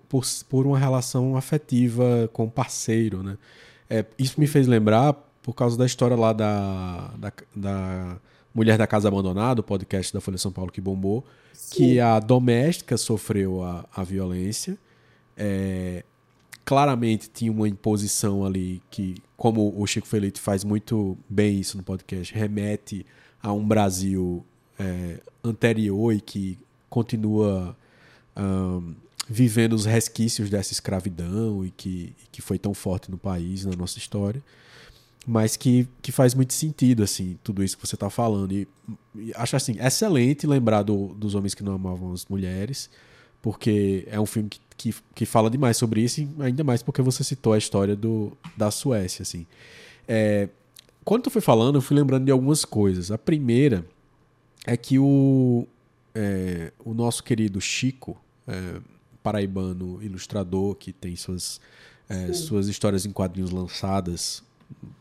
por, por uma relação afetiva com o parceiro, né? É, isso me fez lembrar por causa da história lá da, da, da Mulher da Casa Abandonada, o podcast da Folha São Paulo que bombou, Sim. que a doméstica sofreu a, a violência. É, claramente tinha uma imposição ali que, como o Chico Felipe faz muito bem isso no podcast, remete a um Brasil é, anterior e que continua um, vivendo os resquícios dessa escravidão e que, e que foi tão forte no país, na nossa história mas que, que faz muito sentido, assim, tudo isso que você está falando. E, e, acho, assim, excelente lembrar do, dos homens que não amavam as mulheres, porque é um filme que, que, que, fala demais sobre isso, e ainda mais porque você citou a história do, da Suécia, assim. É, quando tu foi falando, eu fui lembrando de algumas coisas. A primeira é que o, é, o nosso querido Chico, é, paraibano ilustrador, que tem suas, é, suas histórias em quadrinhos lançadas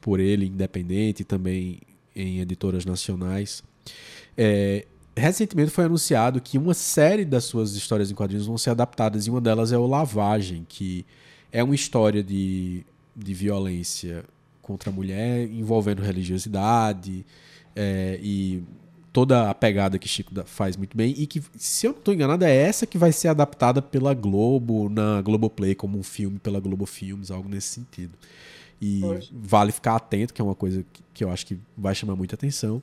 por ele, independente, também em editoras nacionais. É, recentemente foi anunciado que uma série das suas histórias em quadrinhos vão ser adaptadas, e uma delas é o Lavagem, que é uma história de, de violência contra a mulher envolvendo religiosidade é, e toda a pegada que Chico faz muito bem e que, se eu não estou enganado, é essa que vai ser adaptada pela Globo na Globoplay como um filme pela Globo Filmes, algo nesse sentido. E Poxa. vale ficar atento, que é uma coisa que, que eu acho que vai chamar muita atenção.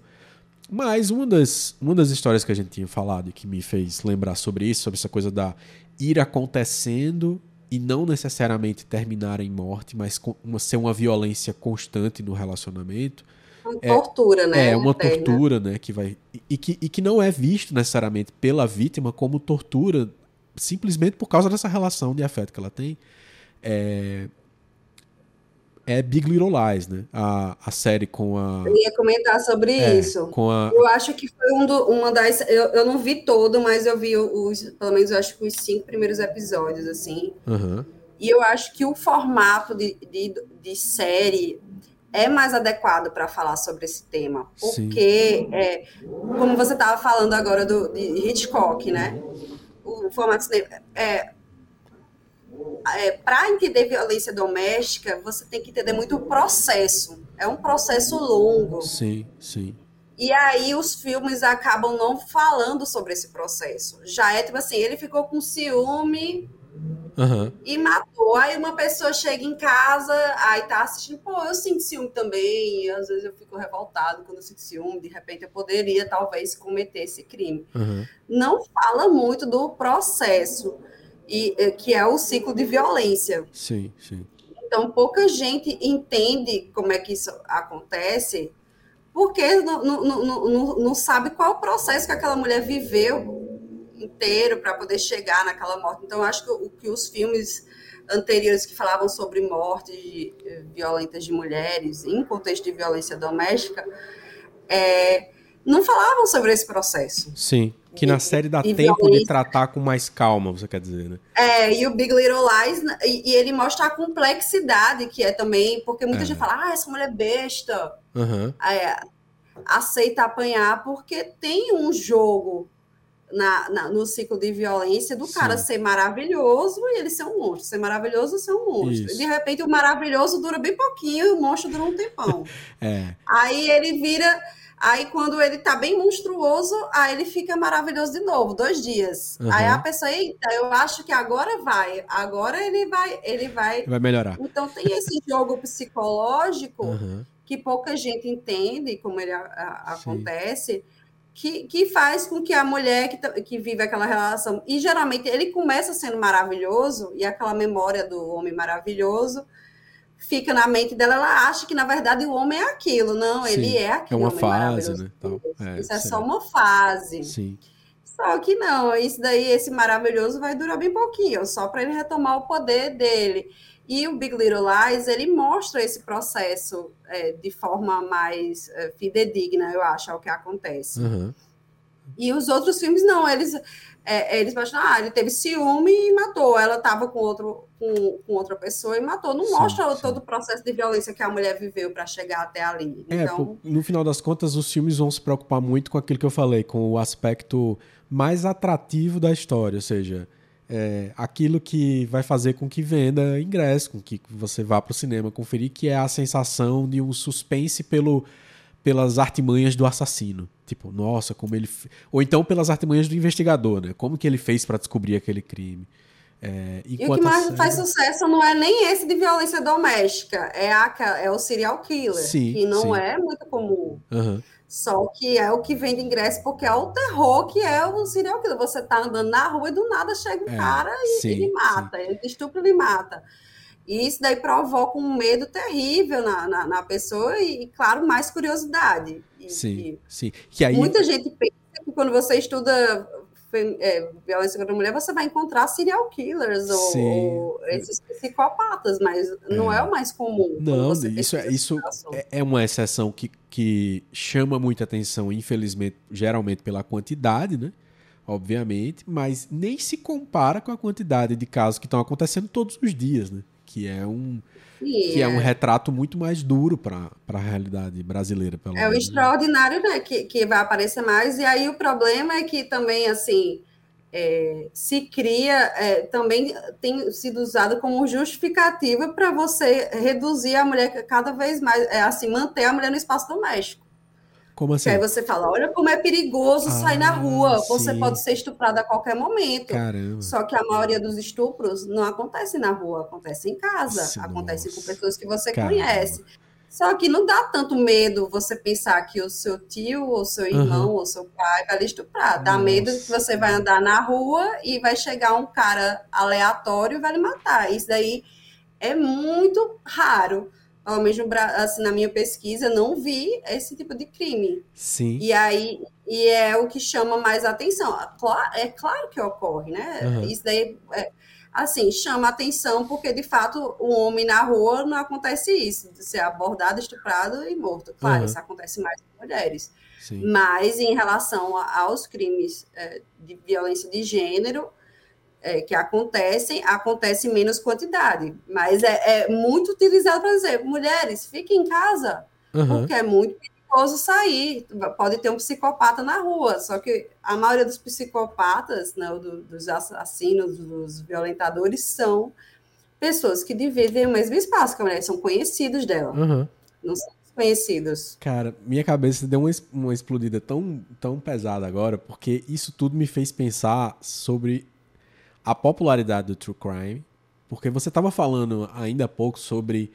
Mas uma das, uma das histórias que a gente tinha falado e que me fez lembrar sobre isso, sobre essa coisa da ir acontecendo e não necessariamente terminar em morte, mas uma, ser uma violência constante no relacionamento. Uma é, tortura, né? É, uma tortura, né? Que vai, e, que, e que não é visto necessariamente pela vítima como tortura, simplesmente por causa dessa relação de afeto que ela tem. É, é Big Little Lies, né? A, a série com a. Eu ia comentar sobre é, isso. Com a... Eu acho que foi um do, uma das. Eu, eu não vi todo, mas eu vi os. Pelo menos eu acho que os cinco primeiros episódios, assim. Uhum. E eu acho que o formato de, de, de série é mais adequado para falar sobre esse tema. Porque, é, como você estava falando agora do, de Hitchcock, né? O formato é, é, para entender violência doméstica, você tem que entender muito o processo. É um processo longo. Sim, sim. E aí os filmes acabam não falando sobre esse processo. Já é tipo assim, ele ficou com ciúme uhum. e matou. Aí uma pessoa chega em casa, aí tá assistindo, pô, eu sinto ciúme também. E às vezes eu fico revoltado quando eu sinto ciúme. De repente eu poderia talvez cometer esse crime. Uhum. Não fala muito do processo e é, que é o ciclo de violência. Sim, sim. Então, pouca gente entende como é que isso acontece, porque não, não, não, não sabe qual o processo que aquela mulher viveu inteiro para poder chegar naquela morte. Então, acho que o que os filmes anteriores que falavam sobre mortes de, eh, violentas de mulheres em contexto de violência doméstica é, não falavam sobre esse processo. Sim. Que na série dá tempo violência. de tratar com mais calma, você quer dizer, né? É, e o Big Little Lies, e, e ele mostra a complexidade que é também, porque muita é. gente fala, ah, essa mulher é besta. Uhum. É, aceita apanhar, porque tem um jogo na, na, no ciclo de violência do Sim. cara ser maravilhoso e ele ser um monstro. Ser maravilhoso e ser um monstro. Isso. E de repente o maravilhoso dura bem pouquinho e o monstro dura um tempão. é. Aí ele vira Aí, quando ele tá bem monstruoso, aí ele fica maravilhoso de novo, dois dias. Uhum. Aí a pessoa, eita, eu acho que agora vai. Agora ele vai, ele vai. Vai melhorar. Então tem esse jogo psicológico uhum. que pouca gente entende como ele a, a, acontece. Que, que, faz com que a mulher que, que vive aquela relação, e geralmente ele começa sendo maravilhoso, e aquela memória do homem maravilhoso, fica na mente dela, ela acha que na verdade o homem é aquilo. Não, Sim, ele é aquilo. É uma fase, né? Então, é, isso é só uma fase. Sim. Só que não, isso daí, esse maravilhoso vai durar bem pouquinho, só para ele retomar o poder dele. E o Big Little Lies, ele mostra esse processo é, de forma mais é, fidedigna, eu acho, ao que acontece. Uhum. E os outros filmes, não, eles, é, eles mostram, ah, ele teve ciúme e matou, ela estava com, outro, com, com, outra pessoa e matou. Não sim, mostra sim. todo o processo de violência que a mulher viveu para chegar até ali. É, então... no final das contas, os filmes vão se preocupar muito com aquilo que eu falei, com o aspecto mais atrativo da história, ou seja, é, aquilo que vai fazer com que venda ingresso, com que você vá para o cinema conferir, que é a sensação de um suspense pelo, pelas artimanhas do assassino. Tipo, nossa, como ele. Ou então pelas artimanhas do investigador, né? Como que ele fez para descobrir aquele crime. É, e o que mais série... faz sucesso não é nem esse de violência doméstica, é, a, é o serial killer, sim, que não sim. é muito comum. Uhum. Só que é o que vende ingresso, porque é o terror que é o serial killer. Você tá andando na rua e do nada chega um é, cara e sim, ele mata, ele estupra e ele mata. E isso daí provoca um medo terrível na, na, na pessoa e, claro, mais curiosidade. E, sim, e sim. Que aí... Muita gente pensa que quando você estuda é, violência contra a mulher, você vai encontrar serial killers ou, ou, esses psicopatas, mas é. não é o mais comum. Não, isso, é, isso é, é uma exceção que, que chama muita atenção, infelizmente, geralmente pela quantidade, né? Obviamente, mas nem se compara com a quantidade de casos que estão acontecendo todos os dias, né? Que é um, que é um retrato muito mais duro para a realidade brasileira. Pelo é menos, o né? extraordinário, né? Que, que vai aparecer mais. E aí o problema é que também, assim, é, se cria, é, também tem sido usado como justificativa para você reduzir a mulher cada vez mais, é, assim, manter a mulher no espaço doméstico. Como assim? aí você fala, olha como é perigoso ah, sair na rua, você sim. pode ser estuprado a qualquer momento. Caramba. Só que a maioria dos estupros não acontece na rua, acontece em casa, nossa, acontece com pessoas que você Caramba. conhece. Só que não dá tanto medo você pensar que o seu tio, ou seu irmão, uhum. ou seu pai vai lhe estuprar. Dá Nossa. medo que você vai andar na rua e vai chegar um cara aleatório e vai lhe matar. Isso daí é muito raro ao mesmo assim, na minha pesquisa, não vi esse tipo de crime. Sim. E aí e é o que chama mais atenção. É claro que ocorre, né? Uhum. Isso daí é, assim, chama atenção porque de fato o homem na rua não acontece isso, de ser abordado, estuprado e morto. Claro, uhum. isso acontece mais com mulheres. Sim. Mas em relação aos crimes é, de violência de gênero, é, que acontecem, acontece menos quantidade, mas é, é muito utilizado para dizer, mulheres, fiquem em casa, uhum. porque é muito perigoso sair, pode ter um psicopata na rua, só que a maioria dos psicopatas, né, do, dos assassinos, dos violentadores, são pessoas que dividem o mesmo espaço que a mulher, são conhecidos dela, uhum. não são desconhecidos. Cara, minha cabeça deu uma, uma explodida tão, tão pesada agora, porque isso tudo me fez pensar sobre a popularidade do true crime, porque você estava falando ainda há pouco sobre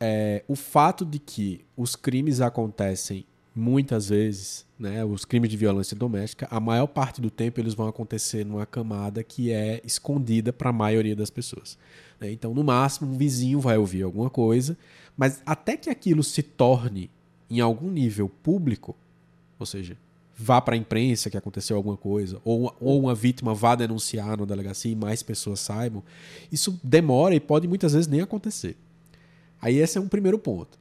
é, o fato de que os crimes acontecem muitas vezes, né, os crimes de violência doméstica, a maior parte do tempo eles vão acontecer numa camada que é escondida para a maioria das pessoas. Né? Então, no máximo, um vizinho vai ouvir alguma coisa, mas até que aquilo se torne em algum nível público, ou seja, vá para a imprensa que aconteceu alguma coisa, ou, ou uma vítima vá denunciar na delegacia e mais pessoas saibam, isso demora e pode muitas vezes nem acontecer. Aí esse é um primeiro ponto.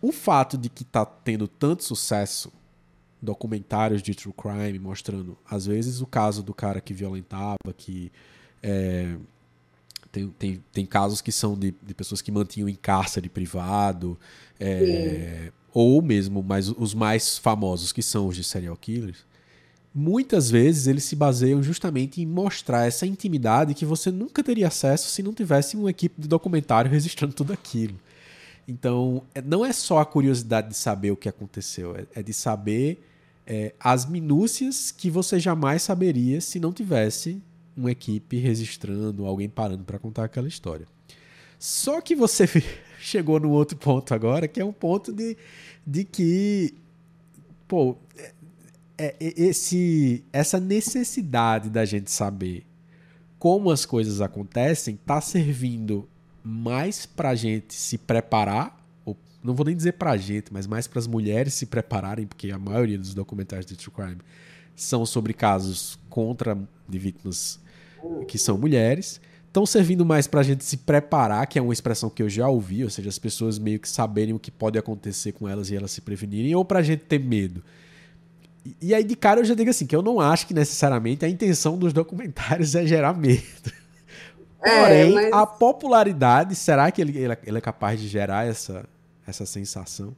O fato de que está tendo tanto sucesso documentários de true crime mostrando, às vezes, o caso do cara que violentava, que é, tem, tem, tem casos que são de, de pessoas que mantinham em cárcere privado, é, ou mesmo mais, os mais famosos, que são os de serial killers, muitas vezes eles se baseiam justamente em mostrar essa intimidade que você nunca teria acesso se não tivesse uma equipe de documentário registrando tudo aquilo. Então, é, não é só a curiosidade de saber o que aconteceu, é, é de saber é, as minúcias que você jamais saberia se não tivesse uma equipe registrando, alguém parando para contar aquela história. Só que você chegou no outro ponto agora, que é um ponto de, de que, pô, é, é, esse, essa necessidade da gente saber como as coisas acontecem está servindo mais pra gente se preparar, ou não vou nem dizer pra gente, mas mais para as mulheres se prepararem, porque a maioria dos documentários de true crime são sobre casos contra de vítimas que são mulheres. Estão servindo mais para a gente se preparar, que é uma expressão que eu já ouvi, ou seja, as pessoas meio que saberem o que pode acontecer com elas e elas se prevenirem, ou para a gente ter medo. E, aí, de cara, eu já digo assim, que eu não acho que necessariamente a intenção dos documentários é gerar medo. É, Porém, mas... a popularidade, será que ele, ele é capaz de gerar essa, essa sensação?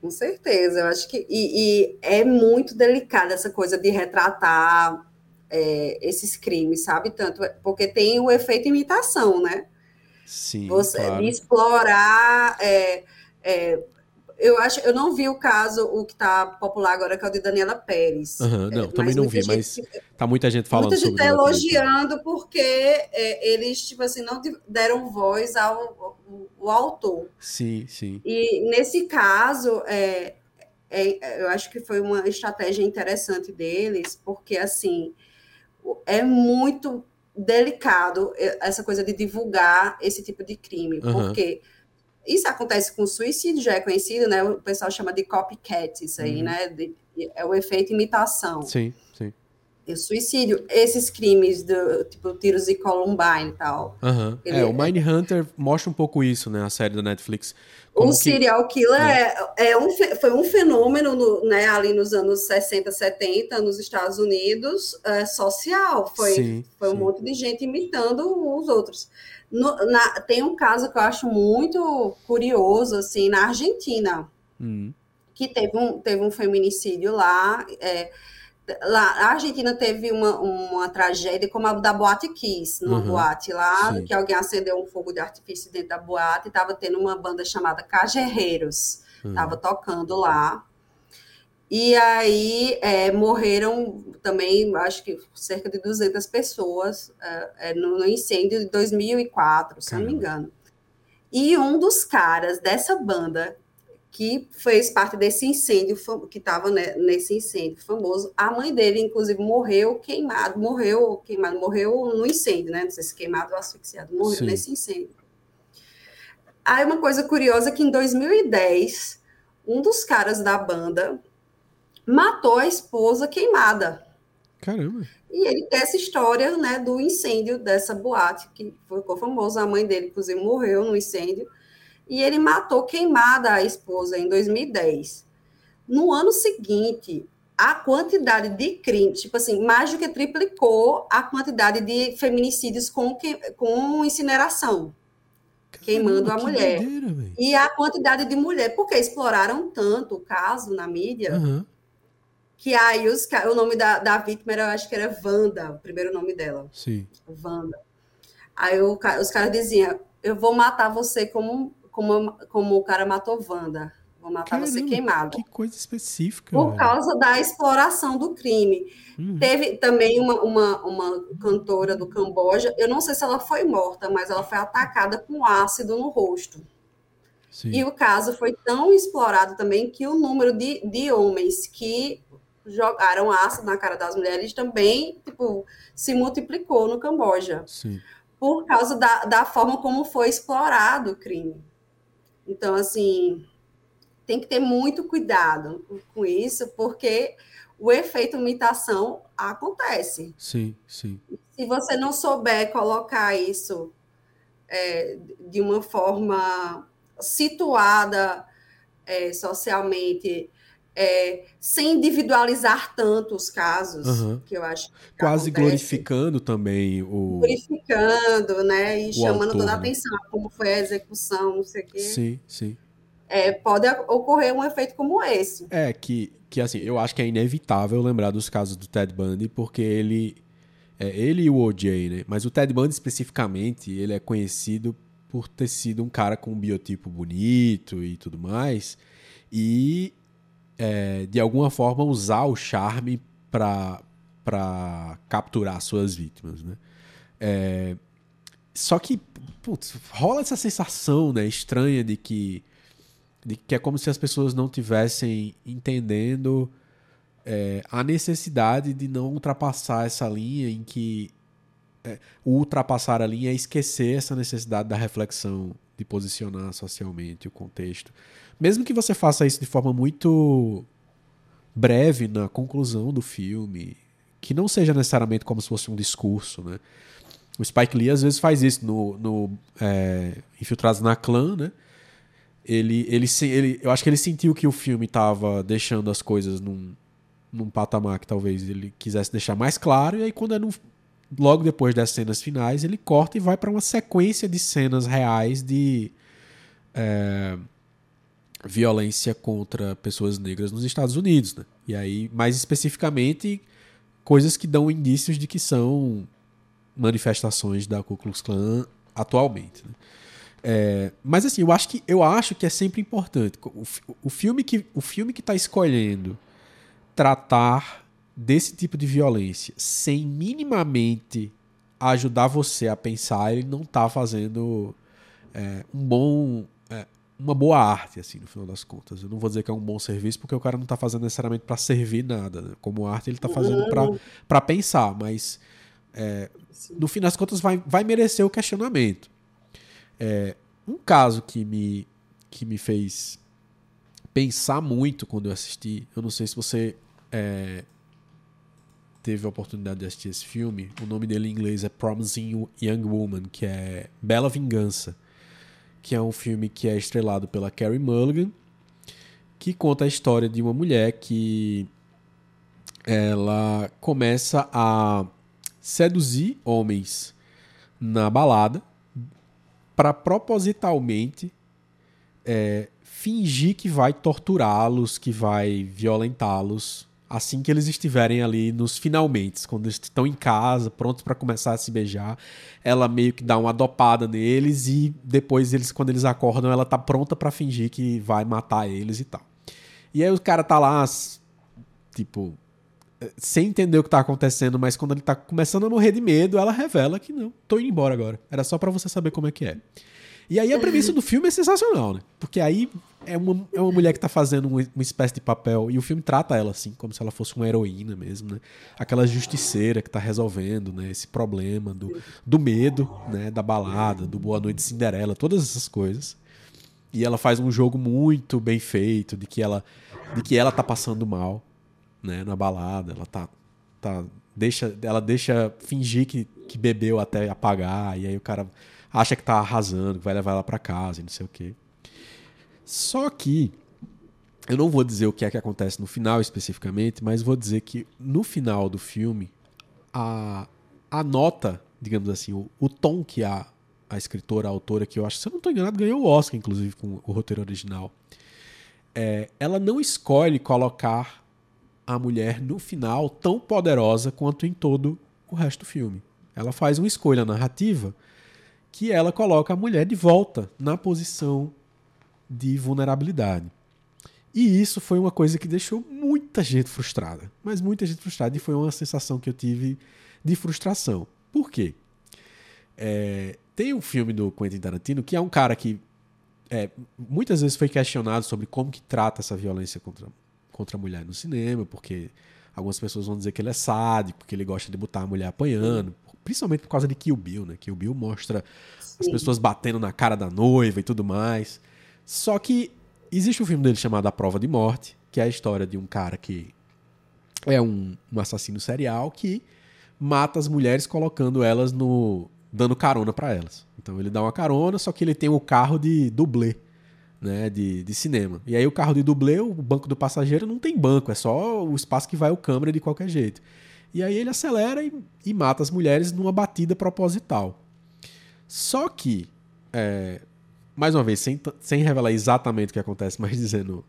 Com certeza, eu acho que. E, e é muito delicada essa coisa de retratar é, esses crimes, sabe? Tanto porque tem o efeito imitação, né? Sim. Você claro. explorar é, é, eu acho, eu não vi o caso, o que está popular agora, que é o de Daniela Pérez. Uhum, não, é, também não vi, gente, mas tá muita gente falando muita gente sobre tá elogiando porque é, eles, tipo assim, não deram voz ao, ao, ao, autor. Sim, sim. E nesse caso, é, é, eu acho que foi uma estratégia interessante deles, porque, assim, é muito delicado essa coisa de divulgar esse tipo de crime, uhum. porque isso acontece com suicídio, já é conhecido, né? O pessoal chama de copycat, isso aí, uhum. né? De, é o efeito imitação. Sim, sim. E o suicídio, esses crimes do tipo tiros de Columbine e tal. Uhum. Ele, é, o Mindhunter mostra um pouco isso, né? A série da Netflix. Como o que... serial killer é. É, é um, foi um fenômeno no, né, ali nos anos 60, 70, nos Estados Unidos, é, social. Foi, sim, foi sim. um monte de gente imitando os outros. No, na, tem um caso que eu acho muito curioso, assim, na Argentina, uhum. que teve um, teve um feminicídio lá. É, lá a Argentina teve uma, uma tragédia como a da Boate Kiss, numa uhum. boate lá, Sim. que alguém acendeu um fogo de artifício dentro da boate e estava tendo uma banda chamada Cajerreiros, estava uhum. tocando lá. E aí é, morreram também, acho que cerca de 200 pessoas é, é, no, no, incêndio de 2004, se Caramba. não me engano. E um dos caras dessa banda que fez parte desse incêndio, que estava né, nesse incêndio famoso, a mãe dele, inclusive, morreu queimado, morreu queimado, morreu no incêndio, né? Não sei se queimado ou asfixiado, morreu Sim. nesse incêndio. Aí uma coisa curiosa é que em 2010, um dos caras da banda matou a esposa queimada. Caramba. E ele tem essa história, né, do incêndio dessa boate, que ficou famosa. A mãe dele, inclusive, morreu no incêndio. E ele matou queimada a esposa em 2010. No ano seguinte, a quantidade de crimes, tipo assim, mais do que triplicou a quantidade de feminicídios com, que, com incineração. Caramba, queimando a mulher. Doideira, e a quantidade de mulher, porque exploraram tanto o caso na mídia. Uhum que aí os, o nome da, da vítima era, eu acho que era Wanda, o primeiro nome dela. Sim. Wanda. Aí o, os caras diziam, eu vou matar você como, como, como o cara matou Wanda. Vou matar Caramba, você queimado. Que coisa específica. Por causa da exploração do crime. Uhum. Teve também uma, uma, uma cantora do Camboja, eu não sei se ela foi morta, mas ela foi atacada com ácido no rosto. Sim. E o caso foi tão explorado também que o número de, de homens que jogaram ácido na cara das mulheres também, tipo, se multiplicou no Camboja. Sim. Por causa da, da forma como foi explorado o crime. Então, assim, tem que ter muito cuidado com isso, porque o efeito imitação acontece. Sim, sim. Se você não souber colocar isso é, de uma forma situada é, socialmente, é, sem individualizar tanto os casos, uhum. que eu acho. Que Quase acontece. glorificando também o. Glorificando, né? E chamando autor, toda a né? atenção, como foi a execução, não sei o quê. Sim, sim. É, pode ocorrer um efeito como esse. É, que, que assim, eu acho que é inevitável lembrar dos casos do Ted Bundy, porque ele. É, ele e o OJ, né? Mas o Ted Bundy especificamente, ele é conhecido por ter sido um cara com um biotipo bonito e tudo mais. E é, de alguma forma, usar o charme para capturar suas vítimas, né? É, só que, putz, rola essa sensação né, estranha de que, de que é como se as pessoas não tivessem entendendo é, a necessidade de não ultrapassar essa linha em que é, ultrapassar a linha é esquecer essa necessidade da reflexão, de posicionar socialmente o contexto. Mesmo que você faça isso de forma muito breve na conclusão do filme, que não seja necessariamente como se fosse um discurso, né? O Spike Lee às vezes faz isso no, no é, Infiltrados na Clã, né? Ele, ele, ele, eu acho que ele sentiu que o filme estava deixando as coisas num, num patamar que talvez ele quisesse deixar mais claro, e aí quando é no, logo depois das cenas finais, ele corta e vai para uma sequência de cenas reais de é, violência contra pessoas negras nos Estados Unidos. Né? E aí, mais especificamente, coisas que dão indícios de que são manifestações da Ku Klux Klan atualmente. Né? É, mas assim, eu acho que eu acho que é sempre importante. O, o filme que o filme que está escolhendo tratar desse tipo de violência sem minimamente ajudar você a pensar, ele não está fazendo é, um bom uma boa arte, assim, no final das contas. Eu não vou dizer que é um bom serviço, porque o cara não está fazendo necessariamente para servir nada. Né? Como arte, ele está fazendo para pensar, mas é, no fim das contas vai, vai merecer o questionamento. É, um caso que me, que me fez pensar muito quando eu assisti, eu não sei se você é, teve a oportunidade de assistir esse filme, o nome dele em inglês é Promising Young Woman, que é Bela Vingança que é um filme que é estrelado pela Carrie Mulligan, que conta a história de uma mulher que ela começa a seduzir homens na balada para propositalmente é, fingir que vai torturá-los, que vai violentá-los assim que eles estiverem ali nos finalmente, quando eles estão em casa, prontos para começar a se beijar, ela meio que dá uma dopada neles e depois eles quando eles acordam, ela tá pronta para fingir que vai matar eles e tal. E aí o cara tá lá tipo sem entender o que tá acontecendo, mas quando ele tá começando a morrer de medo, ela revela que não, tô indo embora agora. Era só para você saber como é que é. E aí a premissa do filme é sensacional, né? Porque aí é uma, é uma mulher que tá fazendo uma, uma, espécie de papel, e o filme trata ela assim, como se ela fosse uma heroína mesmo, né? Aquela justiceira que tá resolvendo, né? Esse problema do, do medo, né? Da balada, do Boa Noite Cinderela, todas essas coisas. E ela faz um jogo muito bem feito, de que ela, de que ela tá passando mal, né? Na balada, ela tá... tá deixa, ela deixa fingir que, que bebeu até apagar, e aí o cara acha que tá arrasando, que vai levar ela para casa e não sei o quê. Só que eu não vou dizer o que é que acontece no final especificamente, mas vou dizer que no final do filme a, a nota, digamos assim, o, o tom que a, a escritora, a autora, que eu acho, se eu não estou enganado, ganhou o Oscar, inclusive, com o roteiro original. É, ela não escolhe colocar a mulher no final tão poderosa quanto em todo o resto do filme. Ela faz uma escolha narrativa que ela coloca a mulher de volta na posição de vulnerabilidade. E isso foi uma coisa que deixou muita gente frustrada. Mas muita gente frustrada. E foi uma sensação que eu tive de frustração. Por quê? É, tem um filme do Quentin Tarantino que é um cara que é, muitas vezes foi questionado sobre como que trata essa violência contra, contra a mulher no cinema, porque algumas pessoas vão dizer que ele é sádico, que ele gosta de botar a mulher apanhando, principalmente por causa de Kill Bill, né? Kill Bill mostra Sim. as pessoas batendo na cara da noiva e tudo mais. Só que existe um filme dele chamado A Prova de Morte, que é a história de um cara que é um, um assassino serial que mata as mulheres colocando elas no dando carona para elas. Então ele dá uma carona, só que ele tem o um carro de dublê, né, de, de cinema. E aí o carro de dublê, o banco do passageiro não tem banco, é só o espaço que vai o câmera de qualquer jeito. E aí ele acelera e, e mata as mulheres numa batida proposital. Só que, é, mais uma vez, sem, sem revelar exatamente o que acontece, mas dizendo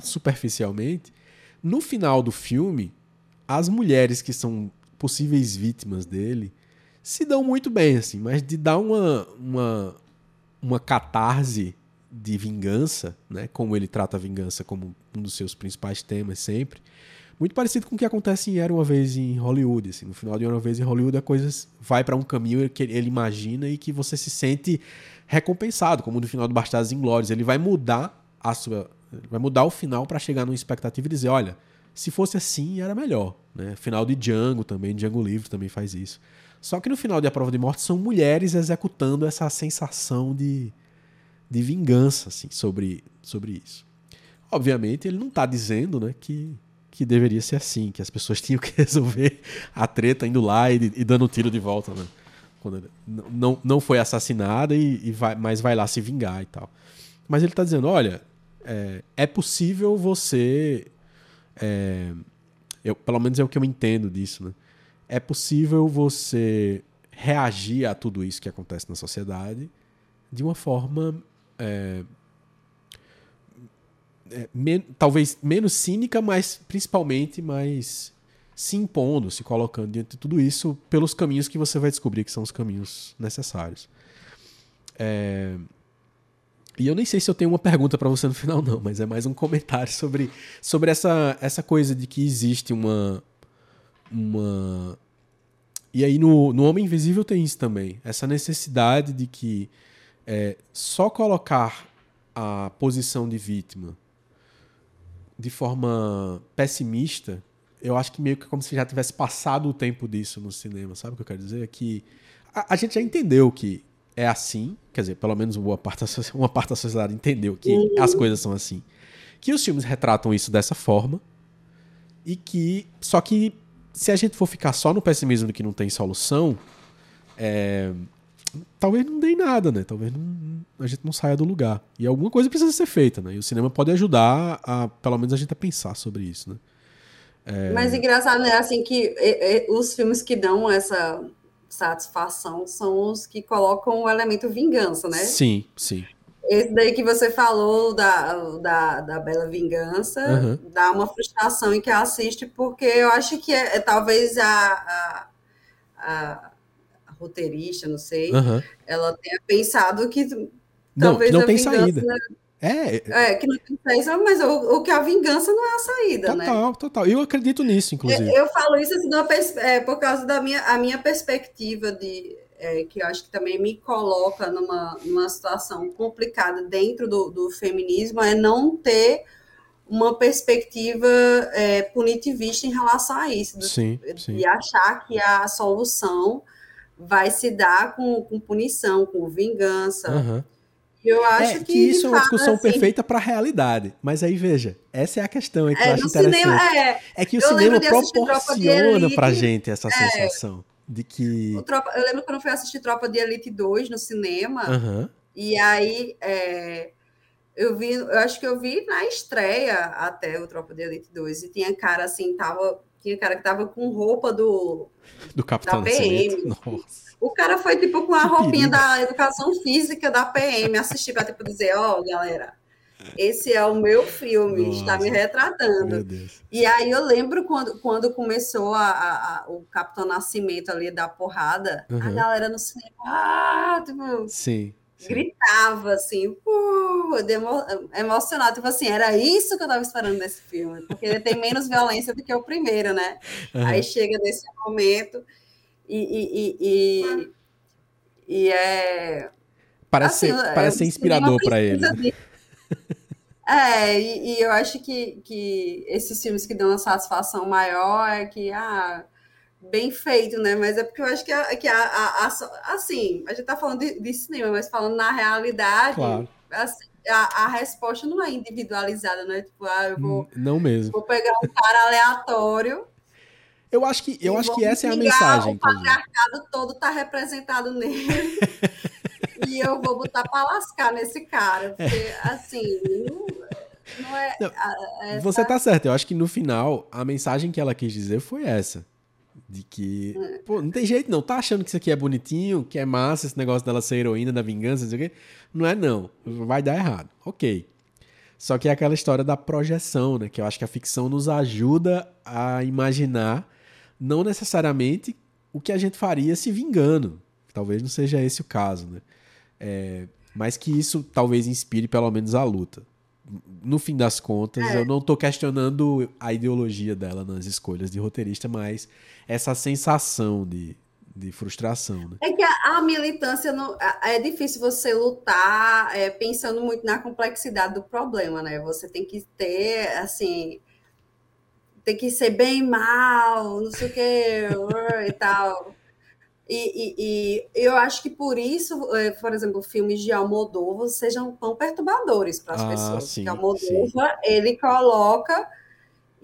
superficialmente, no final do filme, as mulheres que são possíveis vítimas dele se dão muito bem, assim, mas de dar uma, uma, uma catarse de vingança, né? Como ele trata a vingança como um dos seus principais temas sempre muito parecido com o que acontece em Era Uma Vez em Hollywood. Assim. No final de Era Uma Vez em Hollywood, a coisa vai para um caminho que ele imagina e que você se sente recompensado, como no final do Bastardos Inglórios. Ele vai mudar a sua... Vai mudar o final para chegar numa expectativa e dizer, olha, se fosse assim, era melhor. Né? Final de Django também, Django Livre também faz isso. Só que no final de A Prova de Morte são mulheres executando essa sensação de, de vingança assim, sobre, sobre isso. Obviamente, ele não está dizendo né, que, que deveria ser assim, que as pessoas tinham que resolver a treta indo lá e, e dando tiro de volta. Né? Quando não, não foi assassinada, e, e vai, mas vai lá se vingar e tal. Mas ele está dizendo: olha, é, é possível você. É, eu, pelo menos é o que eu entendo disso, né? É possível você reagir a tudo isso que acontece na sociedade de uma forma. É, é, talvez menos cínica, mas principalmente mais se impondo, se colocando diante de tudo isso pelos caminhos que você vai descobrir que são os caminhos necessários. É, e eu nem sei se eu tenho uma pergunta para você no final, não, mas é mais um comentário sobre, sobre essa, essa coisa de que existe uma. uma... E aí no, no Homem Invisível tem isso também. Essa necessidade de que é, só colocar a posição de vítima de forma pessimista, eu acho que meio que como se já tivesse passado o tempo disso no cinema, sabe o que eu quero dizer? É que a, a gente já entendeu que é assim, quer dizer, pelo menos boa parte uma parte da sociedade entendeu que uhum. as coisas são assim. Que os filmes retratam isso dessa forma e que. Só que se a gente for ficar só no pessimismo de que não tem solução, é, talvez não dê nada, né? Talvez não, a gente não saia do lugar. E alguma coisa precisa ser feita, né? E o cinema pode ajudar a, pelo menos, a gente a pensar sobre isso, né? É... Mas engraçado, né? Assim, que os filmes que dão essa satisfação são os que colocam o elemento vingança, né? Sim, sim. Esse daí que você falou da, da, da Bela Vingança uhum. dá uma frustração em que assiste, porque eu acho que é, é talvez a, a, a, roteirista, não sei, uhum. ela tenha pensado que não, talvez não tem saída. É, é, que não tem saída, mas o, o, que a vingança não é a saída, total, né? Total, total. Eu acredito nisso, inclusive. Eu, eu falo isso assim, é, por causa da minha, a minha perspectiva de é, que eu acho que também me coloca numa, numa situação complicada dentro do, do feminismo, é não ter uma perspectiva é, punitivista em relação a isso, do, sim, sim. de achar que a solução vai se dar com, com punição, com vingança. Uhum. Eu acho é, que, que isso é uma discussão assim, perfeita para a realidade. Mas aí veja, essa é a questão é que é, eu acho interessante. Cinema, é, é, que o cinema proporciona para gente essa é. sensação de que. Tropa, eu lembro quando eu fui assistir Tropa de Elite 2 no cinema. Uhum. E aí é, eu vi, eu acho que eu vi na estreia até o Tropa de Elite 2. E tinha cara assim, tava. Tinha cara que tava com roupa do. Do Capitão da PM. O cara foi, tipo, com a roupinha da educação física da PM assistir para, tipo, dizer, ó, oh, galera, esse é o meu filme, Nossa, está me retratando. E aí eu lembro quando, quando começou a, a, a, o Capitão Nascimento ali da porrada, uhum. a galera no cinema, ah, tipo, sim, sim. gritava assim, uh, emo, emocionado, tipo assim, era isso que eu estava esperando nesse filme, porque ele tem menos violência do que o primeiro, né? Uhum. Aí chega nesse momento e, e, e, e, é. Parece, assim, ser, parece ser inspirador para ele. De... É, e, e, eu acho que, que esses filmes que dão uma satisfação maior é que, ah, bem feito, né? Mas é porque eu acho que, a, que a, a, a assim, a gente tá falando de, de, cinema, mas falando na realidade, claro. assim, a, a, resposta não é individualizada, né? Tipo, ah, eu vou, não mesmo. vou pegar um cara aleatório eu acho que, eu acho que essa é a mensagem. O patriarcado todo está representado nele. e eu vou botar para lascar nesse cara. Porque, assim, não, não é. Não, essa... Você está certo. Eu acho que no final, a mensagem que ela quis dizer foi essa. De que, é. pô, não tem jeito não. Tá achando que isso aqui é bonitinho, que é massa esse negócio dela ser heroína da vingança, não sei o quê. Não é não. Vai dar errado. Ok. Só que é aquela história da projeção, né? Que eu acho que a ficção nos ajuda a imaginar não necessariamente o que a gente faria se vingando. Talvez não seja esse o caso, né? É, mas que isso talvez inspire pelo menos a luta. No fim das contas, é. eu não estou questionando a ideologia dela nas escolhas de roteirista, mas essa sensação de, de frustração. Né? É que a, a militância não, é difícil você lutar é, pensando muito na complexidade do problema, né? Você tem que ter assim tem que ser bem mal, não sei o que, e tal. E, e, e, eu acho que por isso, é, por exemplo, filmes de Almodóvar sejam tão perturbadores para as ah, pessoas. Sim, porque Almodóvar, ele coloca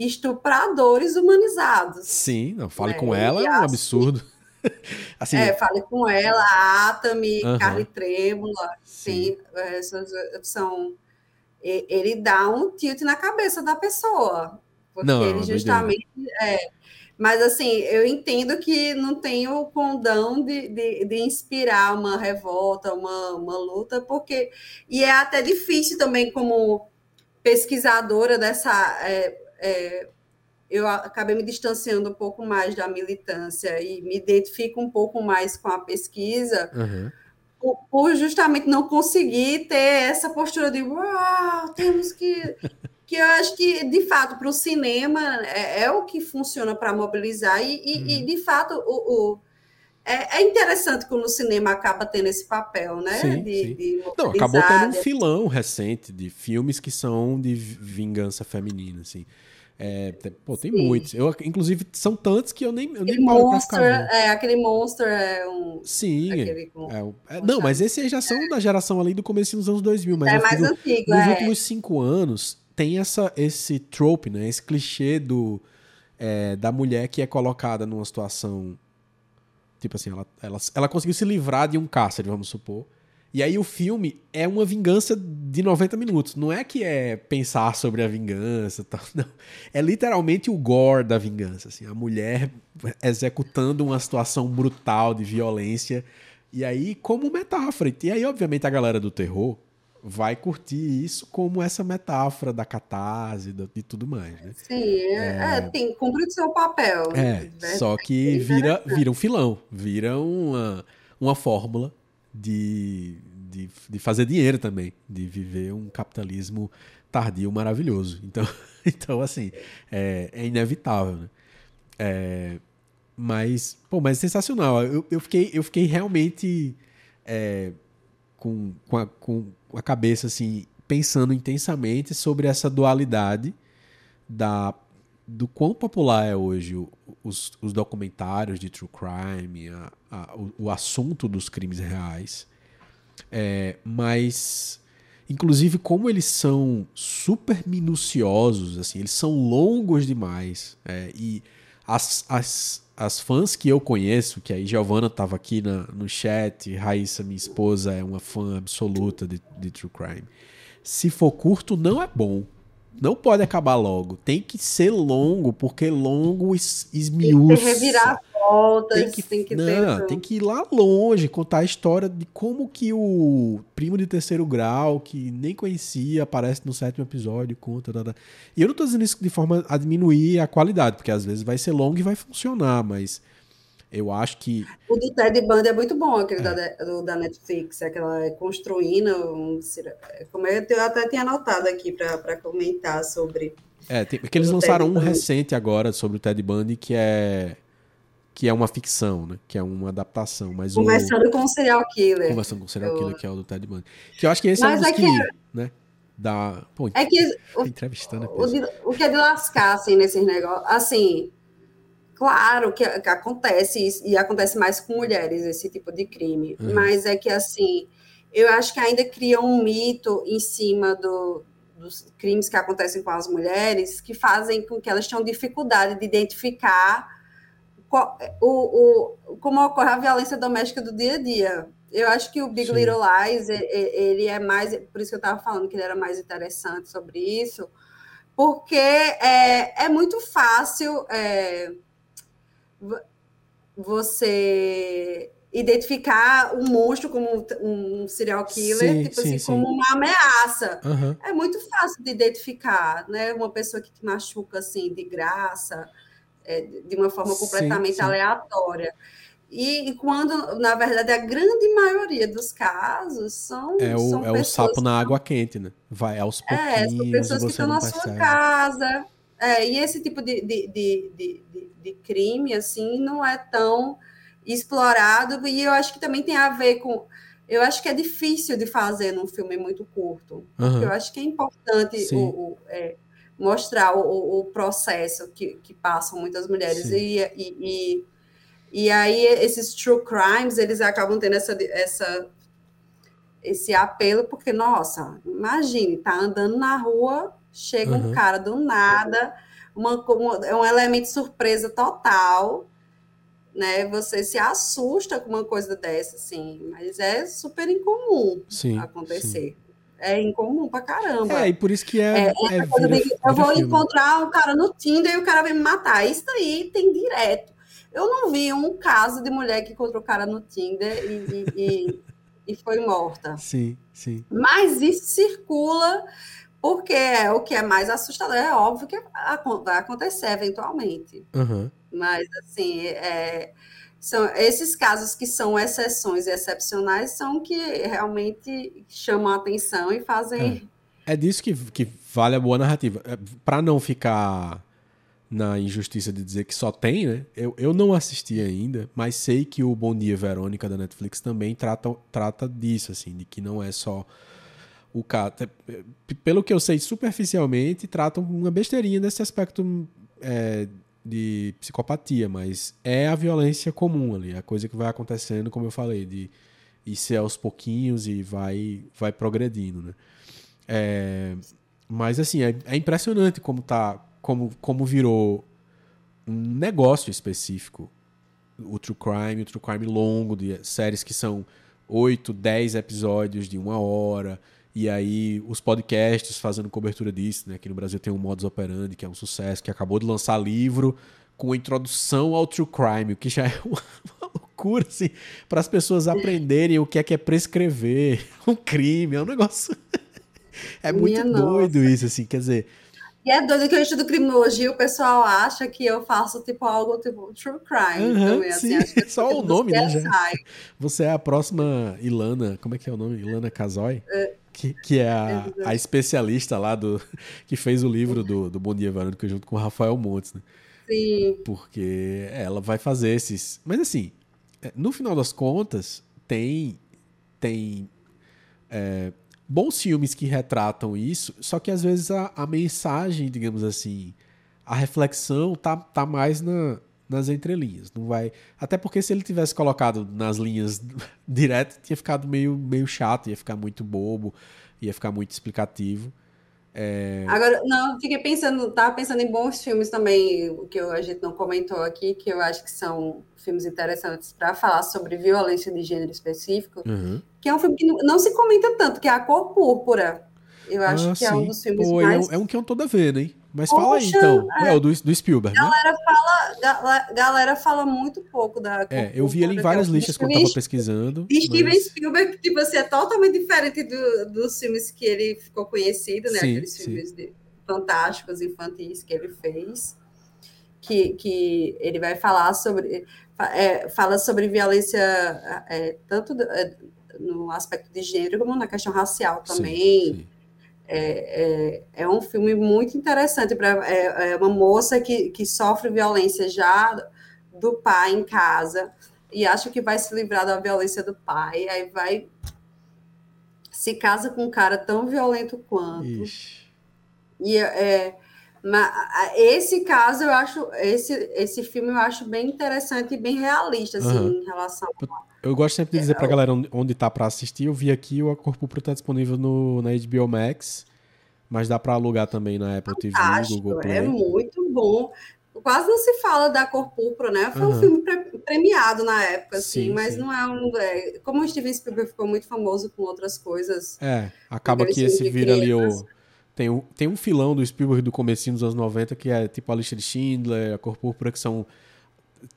estupradores humanizados. Sim, não, fale né? com ela, é um absurdo. assim, é, fale com ela, Atami, uh -huh. Carly Trêmula, sim. essas são ele dá um tilt na cabeça da pessoa. Porque não, ele justamente. É, mas assim, eu entendo que não tem o condão de, de, de, inspirar uma revolta, uma, uma luta, porque. E é até difícil também, como pesquisadora dessa. É, é, eu acabei me distanciando um pouco mais da militância e me identifico um pouco mais com a pesquisa. Uhum por, justamente não conseguir ter essa postura de uau, temos que. que eu acho que, de fato, para o cinema é, é, o que funciona para mobilizar, e, e, e, uhum. de fato, o, o é, é, interessante quando o cinema acaba tendo esse papel, né? Sim, de, sim. De não, acabou tendo um filão recente de filmes que são de vingança feminina, assim. É, pô, tem Sim. muitos. Eu, inclusive, são tantos que eu nem, eu nem paro monster, É, aquele Monster é um... Sim. É, é, não, mas esses já são da geração ali do começo dos anos 2000. Mas é mais digo, antigo, Nos é. últimos cinco anos, tem essa, esse trope, né? Esse clichê do, é, da mulher que é colocada numa situação... Tipo assim, ela, ela, ela conseguiu se livrar de um cárcere, vamos supor. E aí o filme é uma vingança de 90 minutos. Não é que é pensar sobre a vingança, tal, não. É literalmente o gore da vingança, assim, a mulher executando uma situação brutal de violência e aí como metáfora. E aí obviamente a galera do terror vai curtir isso como essa metáfora da catarse e tudo mais, né? Sim, é, é, tem, cumpre o seu papel. É, né? só que vira, vira um filão, vira uma, uma fórmula de, de, de fazer dinheiro também, de viver um capitalismo tardio maravilhoso. Então, então assim, é, é inevitável, né? É, mas, pô, mas é sensacional. Eu, eu, fiquei, eu fiquei realmente é, com, com, a, com a cabeça, assim, pensando intensamente sobre essa dualidade da do quão popular é hoje o, os, os, documentários de true crime, a, a, o, o, assunto dos crimes reais, é, mas inclusive como eles são super minuciosos, assim, eles são longos demais é, e as, as, as fãs que eu conheço, que aí Giovana estava aqui na, no chat, Raíssa, minha esposa, é uma fã absoluta de, de True Crime. Se for curto, não é bom. Não pode acabar logo. Tem que ser longo, porque longo es, esmiuça. Tem que revirar voltas, tem que, tem que não, ter... tem que ir lá longe, contar a história de como que o primo de terceiro grau, que nem conhecia, aparece no sétimo episódio, conta. Tá, tá. E eu não tô dizendo isso de forma a diminuir a qualidade, porque às vezes vai ser longo e vai funcionar, mas eu acho que. O do Ted Bundy é muito bom, aquele é. da, do, da Netflix, aquela é construindo. Um, como é, eu até tinha anotado aqui para comentar sobre. É, tem, porque eles lançaram um recente agora sobre o Ted Bundy que é que é uma ficção, né? Que é uma adaptação. Mas Conversando o... com o serial killer. Conversando com o serial killer, eu... que é o do Ted Bundy. Que eu acho que esse mas é um dos é que, que né? Da. Pô, é que o, entrevistando o, o que é de lascar, assim, nesses negócios. Assim, Claro que, que acontece e acontece mais com mulheres esse tipo de crime, uhum. mas é que assim, eu acho que ainda cria um mito em cima do, dos crimes que acontecem com as mulheres que fazem com que elas tenham dificuldade de identificar qual, o, o, como ocorre a violência doméstica do dia a dia. Eu acho que o Big Sim. Little Lies, ele é mais, por isso que eu estava falando que ele era mais interessante sobre isso, porque é, é muito fácil. É, você identificar um monstro como um serial killer, sim, tipo sim, assim, sim. como uma ameaça. Uhum. É muito fácil de identificar, né? Uma pessoa que te machuca assim de graça, é, de uma forma completamente aleatória. E, e, quando, na verdade, a grande maioria dos casos são. É o, são é o sapo na água quente, né? Vai aos pouquinhos. É, são pessoas que estão na sua casa. É, e esse tipo de, de, de, de crime, assim, não é tão explorado, e eu acho que também tem a ver com. Eu acho que é difícil de fazer num filme muito curto. Uhum. Eu acho que é importante o, o, é, mostrar o, o, processo que, que passam muitas mulheres. E, e, E aí esses true crimes, eles acabam tendo essa, essa esse apelo, porque, nossa, imagine, tá andando na rua, chega uhum. um cara do nada, uma, é um elemento surpresa total, né? Você se assusta com uma coisa dessa, assim, mas é super incomum sim, acontecer. Sim. É incomum pra caramba. É, e por isso que é. é, é vira, de, eu vou filme. encontrar um cara no Tinder e o cara vem me matar. Isso aí tem direto. Eu não vi um caso de mulher que encontrou cara no Tinder e, e, e, e foi morta. Sim, sim. Mas isso circula porque é o que é mais assustador. É óbvio que vai acontecer eventualmente. Uhum. Mas, assim, é, são esses casos que são exceções e excepcionais são que realmente chamam a atenção e fazem. É, é disso que, que vale a boa narrativa. É, Para não ficar na injustiça de dizer que só tem, né? Eu, eu não assisti ainda, mas sei que o Bom Dia Verônica da Netflix também trata, trata disso, assim, de que não é só o. Pelo que eu sei superficialmente, tratam uma besteirinha desse aspecto é, de psicopatia, mas é a violência comum ali, a coisa que vai acontecendo, como eu falei, de ir ser aos pouquinhos e vai, vai progredindo, né? É, mas assim, é, é, impressionante como tá, como, como virou um negócio específico o True Crime, o True Crime longo, de séries que são 8, 10 episódios de uma hora, e aí os podcasts fazendo cobertura disso, né? Aqui no Brasil tem o Modus Operandi, que é um sucesso, que acabou de lançar livro com introdução ao true crime, o que já é uma, loucura, assim, para as pessoas aprenderem o que é que é prescrever um crime, é um negócio... é muito Minha doido nossa. isso, assim, quer dizer... E é doido que eu estudo criminologia, o pessoal acha que eu faço tipo algo tipo true crime uhum, também, assim, Só o nome, né? Já. Você é a próxima Ilana, como é que é o nome? Ilana Casoy? É, que, que é a, a, especialista lá do que fez o livro do, do Bom Dia Verônica junto com o Rafael Montes, né? Sim. Porque ela vai fazer esses. Mas assim, é, no final das contas, tem. Tem. É, bons filmes que retratam isso, só que às vezes a, a mensagem, digamos assim, a reflexão tá, tá mais na, nas entrelinhas. Não vai. Até porque se ele tivesse colocado nas linhas direto, tinha ficado meio, meio chato, ia ficar muito bobo, ia ficar muito explicativo. É... Agora, não, fiquei pensando, tava pensando em bons filmes também, que a gente não comentou aqui, que eu acho que são filmes interessantes para falar sobre violência de gênero específico, uhum. que é um filme que não se comenta tanto, que é A Cor Púrpura. Eu acho ah, que sim. é um dos filmes Pô, mais... É um, é um que eu não tô devendo, hein? Mas Poxa, fala aí, então. É, é o do, do Spielberg, né? galera né? Fala, galera fala muito pouco da... É, eu vi ele em várias listas quando tava pesquisando. E Steven mas... Spielberg, tipo assim, é totalmente diferente do, dos filmes que ele ficou conhecido, né? Sim, Aqueles sim. filmes de, fantásticos, infantis que ele fez. Que, que ele vai falar sobre... É, fala sobre violência é, tanto do, é, no aspecto de gênero como na questão racial também. Sim é, é, é, um filme muito interessante para é, é, uma moça que, que sofre violência já do pai em casa e acha que vai se livrar da violência do pai, aí vai se casa com um cara tão violento quanto. Ixi. E é, esse caso eu acho esse esse filme eu acho bem interessante e bem realista assim uhum. em relação a eu gosto sempre de dizer pra é, galera onde tá pra assistir. Eu vi aqui, o A Corpo Pro tá disponível no, na HBO Max, mas dá pra alugar também na Apple TV, Google Play. É muito bom. Quase não se fala da Cor Púrpura, né? Foi uhum. um filme premiado na época, assim, sim, mas sim. não é um. É, como o Steven Spielberg ficou muito famoso com outras coisas. É, acaba que esse vira ali o. Tem um, tem um filão do Spielberg do comecinho dos anos 90 que é tipo a lista de Schindler, a Cor Púrpura, que são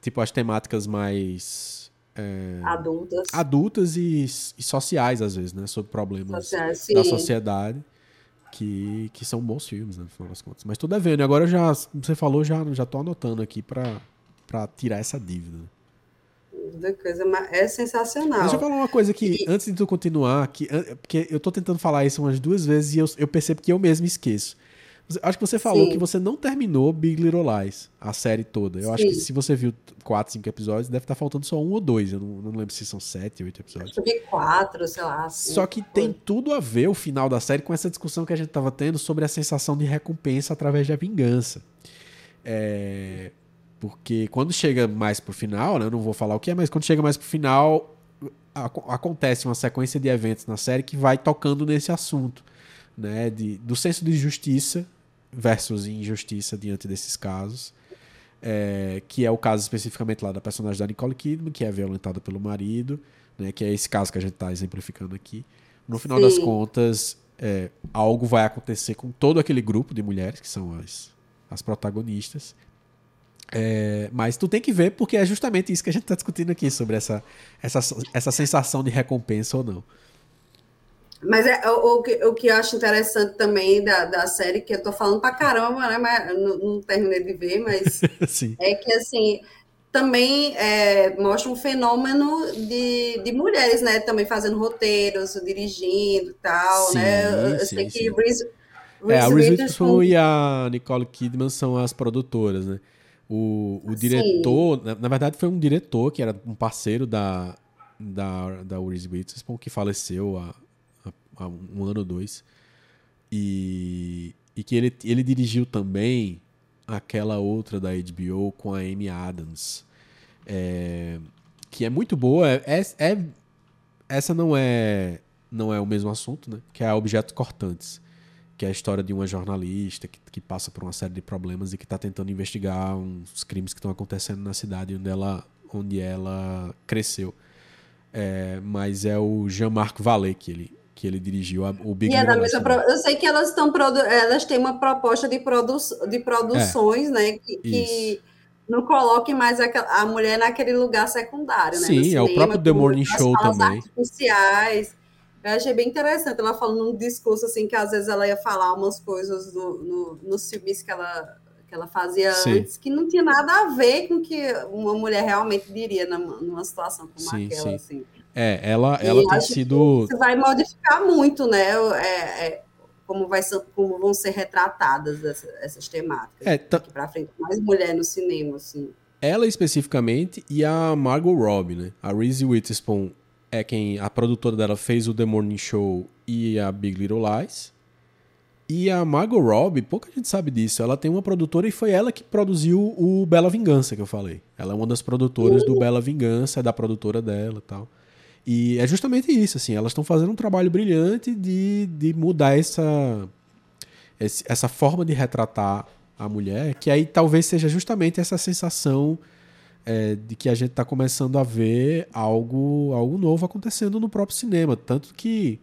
tipo as temáticas mais é, adultas, adultas e, e, sociais, às vezes, né? Sobre problemas da sociedade. Que, que são bons filmes, né, no final das contas. Mas tô devendo. E agora já, você falou, já, já tô anotando aqui para tirar essa dívida. Coisa, é sensacional. Deixa eu falar uma coisa aqui, e... antes de tu continuar, que, porque eu tô tentando falar isso umas duas vezes e eu, eu percebo que eu mesmo esqueço. Acho que você falou Sim. que você não terminou Big Little Lies, a série toda. Eu Sim. acho que se você viu quatro, cinco episódios, deve estar faltando só um ou dois. Eu não, não lembro se são sete, oito episódios. Eu vi quatro, sei lá. Só que tem tudo a ver o final da série com essa discussão que a gente estava tendo sobre a sensação de recompensa através da vingança. É... Porque quando chega mais pro final, né, eu não vou falar o que é, mas quando chega mais pro final, acontece uma sequência de eventos na série que vai tocando nesse assunto, né, de, do senso de justiça versus injustiça diante desses casos, é, que é o caso especificamente lá da personagem da Nicole Kidman, que é violentada pelo marido, né, que é esse caso que a gente está exemplificando aqui. No final Sim. das contas, é, algo vai acontecer com todo aquele grupo de mulheres, que são as, as protagonistas, é, mas tu tem que ver porque é justamente isso que a gente está discutindo aqui sobre essa, essa, essa sensação de recompensa ou não. Mas é, o, o, que, o que eu acho interessante também da, da série, que eu tô falando pra caramba, né? Mas não, não terminei de ver, mas é que assim também é, mostra um fenômeno de, de mulheres, né? Também fazendo roteiros, dirigindo e tal, sim, né? Eu, eu sei que Reese, Reese é, a Reese Witherspoon e a Nicole Kidman são as produtoras, né? O, o diretor, na, na, verdade, foi um diretor que era um parceiro da, da, da Reese Witherspoon, que faleceu há, há, um ano ou dois. E, e que ele, ele dirigiu também aquela outra da HBO com a Amy Adams, é, que é muito boa. É, é, é, essa não é não é o mesmo assunto, né? Que é Objetos Cortantes que é a história de uma jornalista que, que passa por uma série de problemas e que está tentando investigar uns crimes que estão acontecendo na cidade onde ela, onde ela cresceu. É, mas é o Jean-Marc Vallée que ele, que ele dirigiu, o Big e é da mesma pro... Eu sei que elas estão produ... elas têm uma proposta de, produ... de produções, é, né? Que, que, não coloquem mais a, mulher naquele lugar secundário, né? Sim, é o próprio The Morning Show também. Artificiais. Eu achei bem interessante ela falando num discurso assim que às vezes ela ia falar umas coisas no, no, nos filmes que ela, que ela fazia sim. antes que não tinha nada a ver com o que uma mulher realmente diria numa, numa situação como sim, aquela. Sim. Assim. É, ela, ela tem sido. Isso vai modificar muito, né? É, é, como, vai ser, como vão ser retratadas essas, essas temáticas. É, daqui pra frente, mais mulher no cinema, assim. Ela especificamente e a Margot Robbie, né? A Reese Witherspoon é quem a produtora dela fez o The Morning Show e a Big Little Lies. E a Margot Robbie, pouca gente sabe disso, ela tem uma produtora e foi ela que produziu o Bela Vingança que eu falei. Ela é uma das produtoras do Bela Vingança, é da produtora dela e tal. E é justamente isso, assim, elas estão fazendo um trabalho brilhante de, de mudar essa, essa forma de retratar a mulher, que aí talvez seja justamente essa sensação é, de que a gente está começando a ver algo, algo novo acontecendo no próprio cinema. Tanto que.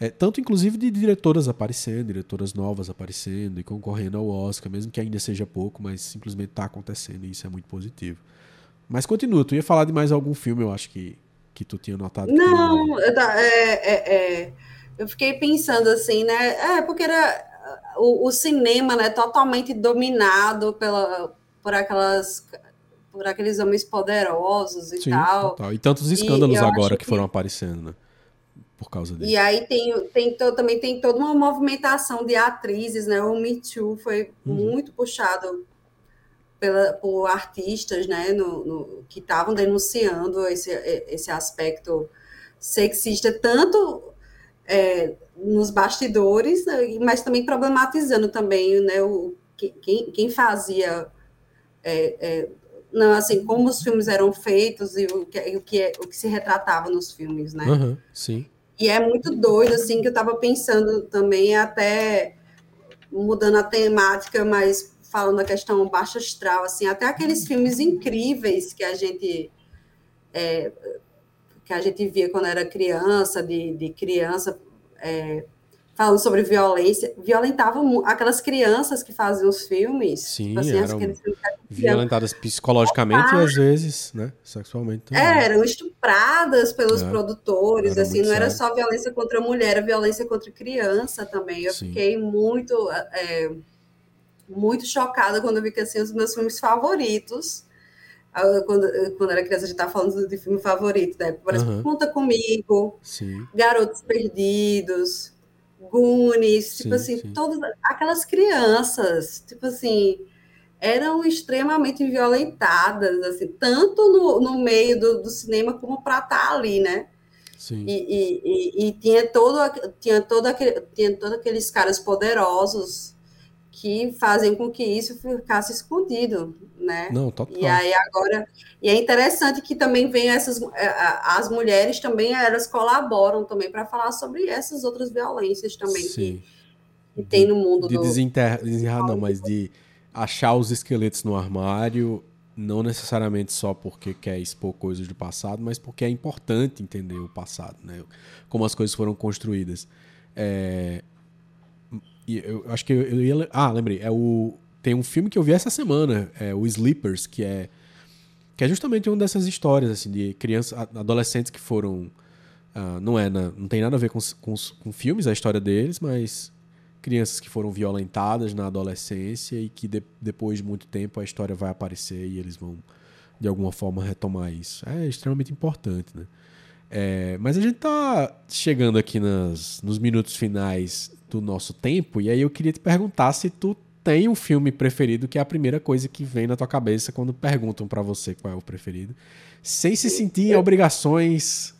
É, tanto inclusive de diretoras aparecendo, diretoras novas aparecendo e concorrendo ao Oscar, mesmo que ainda seja pouco, mas simplesmente está acontecendo e isso é muito positivo. Mas continua, tu ia falar de mais algum filme, eu acho que, que tu tinha notado. Não, é, é, é, eu fiquei pensando assim, né? É, porque era o, o cinema, né, totalmente dominado pela, por aquelas por aqueles homens poderosos e Sim, tal. Total. E tantos escândalos e agora que, que, foram aparecendo, né? Por causa disso. E aí tem, tem to, também tem toda uma movimentação de atrizes, né? O Me Too foi uhum. muito puxado pela, por artistas, né? No, no que estavam denunciando esse, esse aspecto sexista, tanto é, nos bastidores, né, mas também problematizando também, né? O, quem, quem fazia é, é, não, assim, como os filmes eram feitos e o que, o que, é, o que se retratava nos filmes, né? Uhum, sim. E é muito doido, assim, que eu estava pensando também, até mudando a temática, mas falando a questão baixa astral, assim, até aqueles filmes incríveis que a gente é, que a gente via quando era criança, de, de criança é, falando sobre violência, violentavam aquelas crianças que faziam os filmes. Sim, tipo assim, eram violentadas psicologicamente e às vezes, né, sexualmente também. É, eram estupradas pelos é, produtores, assim, não sério. era só violência contra a mulher, era violência contra criança também. Eu Sim. fiquei muito, é, muito chocada quando eu vi que, assim, os meus filmes favoritos, quando, quando era criança, a gente estava falando de filme favorito, né? Por exemplo, uhum. Conta Comigo, Sim. Garotos Perdidos, Goonies, tipo assim, sim. todas aquelas crianças, tipo assim, eram extremamente violentadas, assim, tanto no, no meio do, do cinema como para estar tá ali, né? Sim. E, e, e, e, tinha todo tinha todo aquele, tinha todos aqueles caras poderosos que fazem com que isso ficasse escondido, né? Não, total. E aí agora, e é interessante que também vem essas, é, as mulheres também, elas colaboram também para falar sobre essas outras violências também Sim. que, que de, tem no mundo de do... desenterrar, desenterrar não, mas de achar os esqueletos no armário, não necessariamente só porque quer expor coisas do passado, mas porque é importante entender o passado, né? Como as coisas foram construídas. É, e eu acho que eu, eu ia. Ah, lembrei. É o, tem um filme que eu vi essa semana, é o Sleepers, que é. Que é justamente uma dessas histórias, assim, de crianças, adolescentes que foram. Uh, não é, na, não tem nada a ver com, com, com filmes, a história deles, mas crianças que foram violentadas na adolescência e que de, depois de muito tempo a história vai aparecer e eles vão de alguma forma retomar isso. É extremamente importante, né? É, mas a gente tá chegando aqui nas, nos minutos finais do nosso tempo, e aí eu queria te perguntar se tu tem um filme preferido, que é a primeira coisa que vem na tua cabeça quando perguntam para você qual é o preferido, sem se sentir em obrigações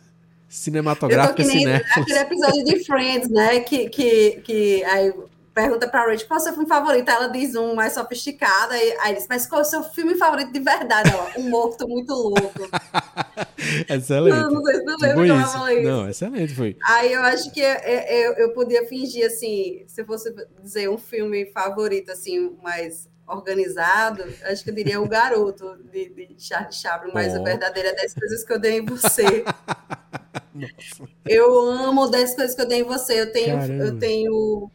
cinematográficas, cinéfilas. Aquele episódio de Friends, né, que, que, que aí pergunta pra Rachel qual é o seu filme favorito. Ela diz um mais sofisticado. Aí, aí diz, mas qual é o seu filme favorito de verdade? Ela, um morto muito louco. excelente. Não, não sei se não lembro como ela falou isso. Não, excelente foi. Aí eu acho que eu, eu, eu podia fingir, assim, se eu fosse dizer um filme favorito, assim, mais organizado, acho que eu diria O Garoto, de, de Charlie Chaplin, mas oh. a verdadeira é 10 coisas que eu dei em você. eu amo 10 coisas que eu dei em você. Eu tenho, eu tenho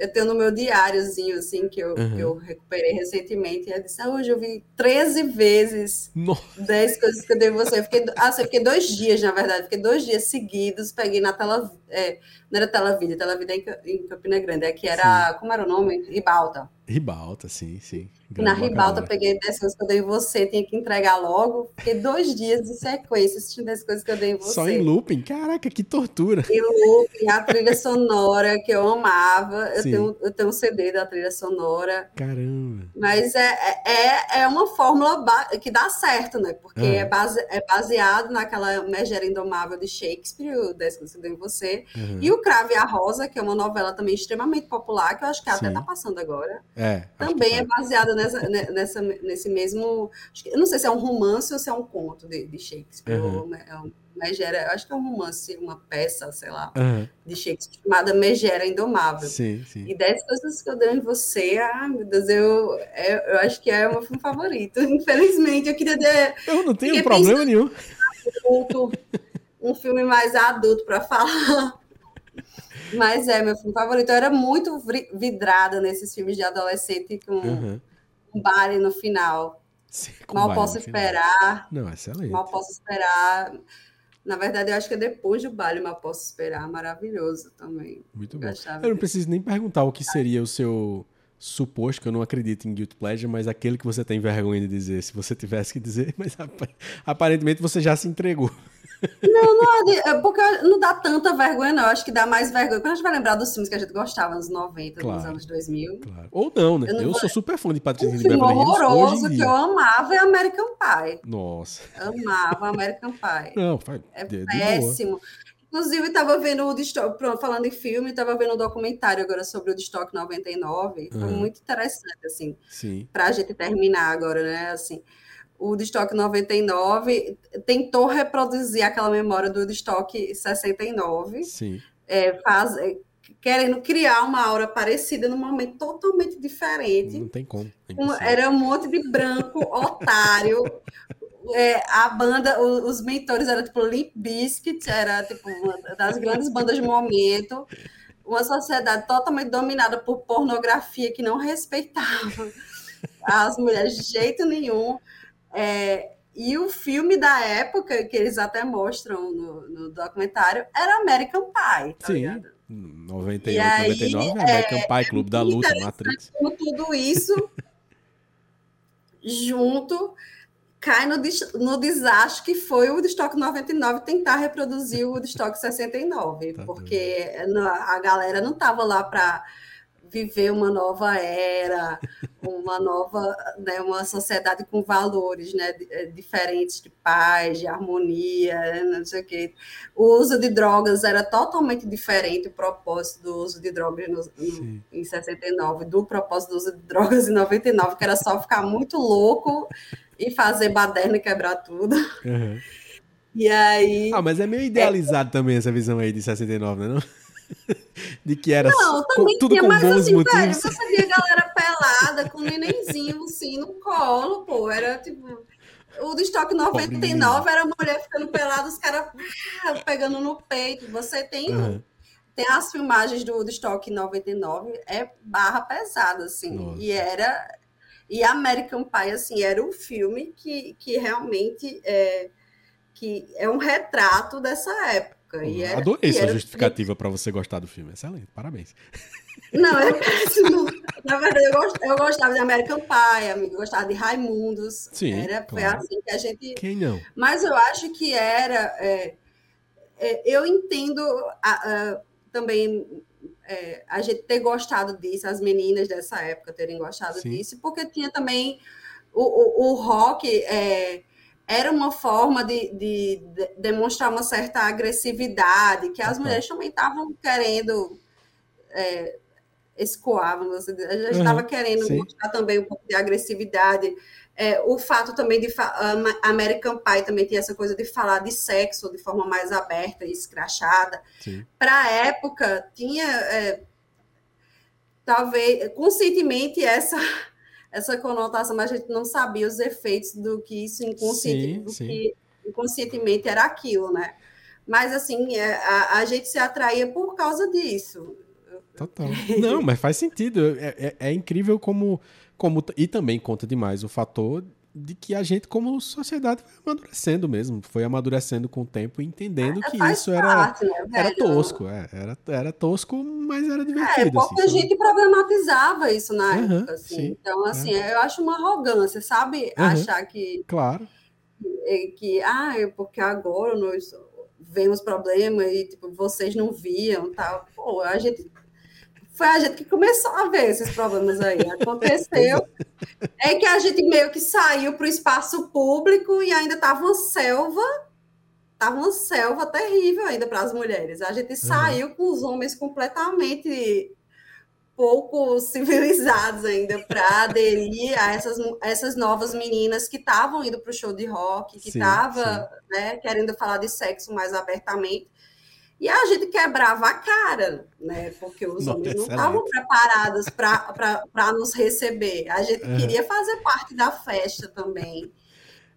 eu tenho no meu diáriozinho, assim, que eu, uhum. que eu recuperei recentemente. E eu disse, ah, hoje eu vi 13 vezes Nossa. 10 coisas que eu dei você. Eu fiquei, ah, eu fiquei dois dias, na verdade, fiquei dois dias seguidos, peguei na tela. É, não era tela vida, tela vida em, em Campina Grande, é que era. Sim. Como era o nome? Ribalta. Ribalta, sim, sim. Na Ribalta, peguei 10 coisas que eu dei em você, tinha que entregar logo. Fiquei dois dias de sequência assistindo 10 coisas que eu dei em você. Só em looping? Caraca, que tortura. Em looping, a trilha sonora que eu amava. Eu tenho, eu tenho um CD da trilha sonora. Caramba. Mas é, é, é uma fórmula que dá certo, né? Porque é, base, é baseado naquela Megera Indomável de Shakespeare, o 10 coisas que eu dei em você. Uhum. E o Crave e a Rosa, que é uma novela também extremamente popular, que eu acho que até tá passando agora. É. Também é baseada nessa, nessa, nesse mesmo. Eu não sei se é um romance ou se é um conto de, de Shakespeare. Uhum. Ou, é um, Megera, acho que é um romance, uma peça, sei lá, uhum. de Shakespeare, chamada Megera Indomável. Sim, sim. E dez coisas que eu dei em você, ah, meu Deus, eu, eu, eu acho que é o meu filme favorito. Infelizmente, eu queria ter. Eu não tenho problema nenhum. Um, um filme mais adulto para falar. Mas é meu filme favorito. Eu era muito vidrada nesses filmes de adolescente com uhum. Um baile no final. Sim, Mal posso esperar. Não, excelente. Mal posso esperar. Na verdade, eu acho que é depois do baile, Mal posso esperar. Maravilhoso também. Muito bom. Eu, eu não preciso nem perguntar o que seria o seu suposto, que eu não acredito em Guilt Pleasure, mas aquele que você tem vergonha de dizer, se você tivesse que dizer, mas aparentemente você já se entregou. Não, não é, porque não dá tanta vergonha, não. Eu acho que dá mais vergonha. Quando a gente vai lembrar dos filmes que a gente gostava nos 90, claro, nos anos 2000. Claro. Ou não, né? Eu, não eu sou super fã de Patricinha um de Hills. horroroso que eu amava é American Pie. Nossa. Amava American Pie. Não, faz. É péssimo. Inclusive, estava vendo o Destock, falando em filme, estava vendo um documentário agora sobre o Destock 99. Foi uhum. muito interessante, assim, para a gente terminar agora, né? Assim, o Destock 99 tentou reproduzir aquela memória do Destock 69. Sim. É, faz, é, querendo criar uma aura parecida num momento totalmente diferente. Não tem como. É era um monte de branco, otário. É, a banda, os mentores eram tipo Limp Bizkit, era tipo uma das grandes bandas do momento. Uma sociedade totalmente dominada por pornografia que não respeitava as mulheres de jeito nenhum. É, e o filme da época, que eles até mostram no, no documentário, era American Pie, tá Sim. ligado? 98, aí, 99, é American Pie, Clube da Luta, Matrix. Tudo isso junto cai no, no desastre que foi o Destoque 99 tentar reproduzir o Destoque 69, tá porque a galera não estava lá para viver uma nova era, uma nova, né, uma sociedade com valores, né, eh, diferentes de paz, de harmonia, não sei o quê. O uso de drogas era totalmente diferente o propósito do uso de drogas no, no, em 69 do propósito do uso de drogas em 99, que era só ficar muito louco e fazer baderna e quebrar tudo. Uhum. E aí. Ah, mas é meio idealizado é... também essa visão aí de 69, não é? Não? de que era não, também tudo tinha, com mas assim, motivos. Velho, você via a galera pelada, com um nenenzinho assim no colo, pô, era tipo... O do estoque 99 era a mulher ficando pelada, os caras ah, pegando no peito. Você tem... Uhum. Tem as filmagens do, do estoque 99, é barra pesada, assim. Nossa. E era... E American Pie, assim, era um filme que, que realmente... É, que é um retrato dessa época época. E era, Adorei essa justificativa para você gostar do filme. Excelente, parabéns. Não, é péssimo. Na verdade, eu, gost, eu gostava de American Pie, eu gostava de Raimundos. Sim. Era, claro. Foi assim que a gente. Quem não? Mas eu acho que era. É, é, eu entendo a, a, também é, a gente ter gostado disso, as meninas dessa época terem gostado Sim. disso, porque tinha também o, o, o rock. É, era uma forma de, de, de, demonstrar uma certa agressividade, que as mulheres também estavam querendo é, escoar, vamos dizer, a gente estava uhum, querendo sim. mostrar também um pouco de agressividade. É, o fato também de American Pie também tinha essa coisa de falar de sexo de forma mais aberta e escrachada. Para a época, tinha é, talvez conscientemente essa essa conotação, mas a gente não sabia os efeitos do que isso inconsciente, sim, do sim. que inconscientemente era aquilo, né? Mas assim, é, a, a gente se atraía por causa disso. Total. Não, mas faz sentido. É, é, é, incrível como, como. E também conta demais o fator de que a gente, como sociedade, vai amadurecendo mesmo. Foi amadurecendo com o tempo, entendendo é, que isso parte, era, né, era tosco. É, era, era tosco, mas era divertido. É, pouca assim, gente problematizava isso na uhum, época. Assim. Sim, então, assim, é. eu acho uma arrogância, sabe? Uhum, Achar que. Claro. Que, que, ah, é porque agora nós vemos problema e tipo, vocês não viam tal. Pô, a gente foi a gente que começou a ver esses problemas aí. Aconteceu é que a gente meio que saiu para o espaço público e ainda estava uma selva, estava uma selva terrível ainda para as mulheres. A gente uhum. saiu com os homens completamente pouco civilizados ainda para aderir a essas, essas novas meninas que estavam indo para o show de rock, que estavam né, querendo falar de sexo mais abertamente. E a gente quebrava a cara, né? Porque os Nossa, homens não estavam preparados para nos receber. A gente uhum. queria fazer parte da festa também.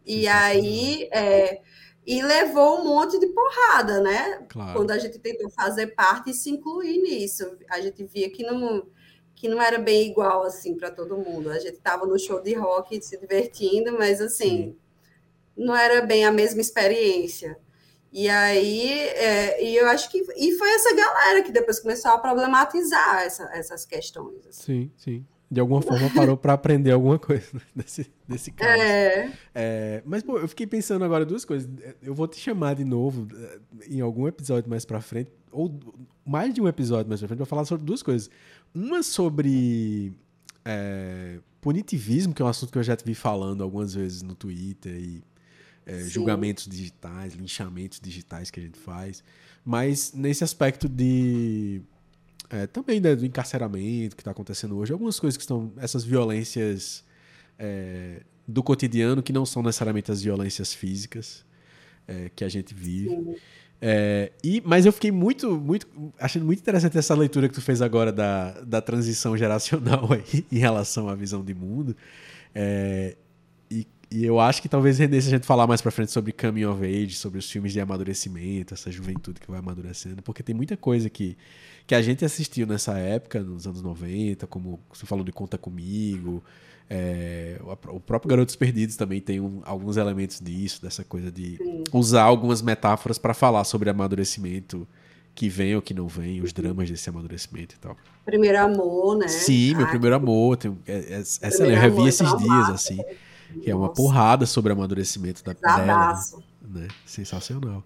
E aí. É, e levou um monte de porrada, né? Claro. Quando a gente tentou fazer parte e se incluir nisso. A gente via que não, que não era bem igual assim para todo mundo. A gente estava no show de rock se divertindo, mas assim, Sim. não era bem a mesma experiência. E aí, é, e eu acho que e foi essa galera que depois começou a problematizar essa, essas questões. Assim. Sim, sim. De alguma forma parou para aprender alguma coisa desse, desse caso. É. é. Mas, pô, eu fiquei pensando agora duas coisas. Eu vou te chamar de novo é, em algum episódio mais para frente, ou mais de um episódio mais pra frente, pra falar sobre duas coisas. Uma sobre é, punitivismo, que é um assunto que eu já te vi falando algumas vezes no Twitter e é, julgamentos digitais, linchamentos digitais que a gente faz, mas nesse aspecto de é, também né, do encarceramento que está acontecendo hoje, algumas coisas que estão essas violências é, do cotidiano que não são necessariamente as violências físicas é, que a gente vive. É, e, mas eu fiquei muito, muito, achando muito interessante essa leitura que tu fez agora da, da transição geracional aí, em relação à visão de mundo. É, e eu acho que talvez rendesse a gente falar mais pra frente sobre Coming of Age, sobre os filmes de amadurecimento, essa juventude que vai amadurecendo, porque tem muita coisa que, que a gente assistiu nessa época, nos anos 90, como você falou de Conta Comigo, é, o próprio Garotos Perdidos também tem um, alguns elementos disso, dessa coisa de Sim. usar algumas metáforas para falar sobre amadurecimento que vem ou que não vem, os dramas desse amadurecimento e tal. Primeiro amor, né? Sim, meu primeiro amor. Tem, é, é, essa eu revi esses dias, assim que é uma porrada sobre amadurecimento da dela. Né? Sensacional.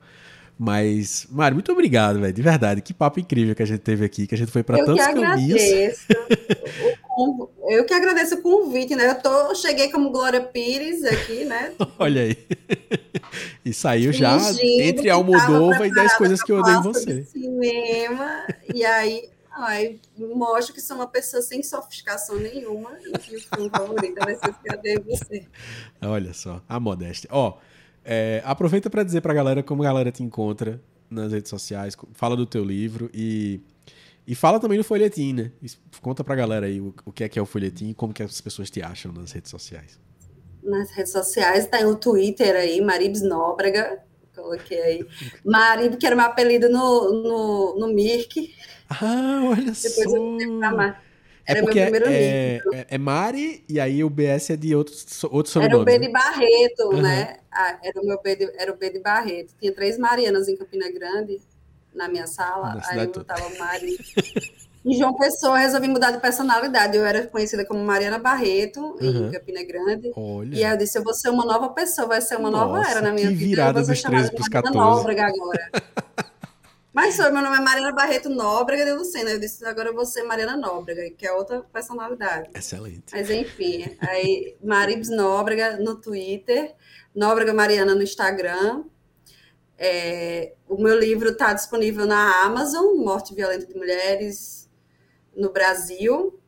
Mas, Mário, muito obrigado, velho. De verdade. Que papo incrível que a gente teve aqui, que a gente foi para tantos que caminhos. o eu que agradeço o convite, né? Eu tô, cheguei como Glória Pires aqui, né? Olha aí. E saiu já entre Almodova e 10 coisas que eu odeio em você. Cinema, e aí Ai, mostro que sou uma pessoa sem sofisticação nenhuma e que o filme favorito vai ser Cadê Você? Olha só, a modéstia. Ó, é, aproveita para dizer para a galera como a galera te encontra nas redes sociais, fala do teu livro e, e fala também do folhetim, né? Conta para a galera aí o, o que é que é o folhetim e como que as pessoas te acham nas redes sociais. Nas redes sociais, tá o Twitter aí, Maribs Nóbrega, coloquei aí. Marib, que era meu apelido no, no, no Mirk. Ah, olha Depois só. Eu é porque é, é, é, Mari e aí o BS é de outros outros Era o B de né? Barreto, uhum. né? Ah, era o meu B de, era o B de Barreto. Tinha três Marianas em Campina Grande na minha sala. Na aí eu botava Mari. Em João Pessoa, resolvi mudar de personalidade. Eu era conhecida como Mariana Barreto, uhum. em Campina Grande. Olha. E aí eu disse: eu vou ser uma nova pessoa, vai ser uma Nossa, nova era na minha que vida. virada dos 13 para os 14. Nóbrega agora. Mas sou, meu nome é Mariana Barreto Nóbrega de Lucena. Eu disse, agora eu vou ser Mariana Nóbrega, que é outra personalidade. Excelente. Mas enfim, aí Maribs Nóbrega no Twitter, Nóbrega Mariana no Instagram. É, o meu livro está disponível na Amazon, Morte Violenta de Mulheres no Brasil,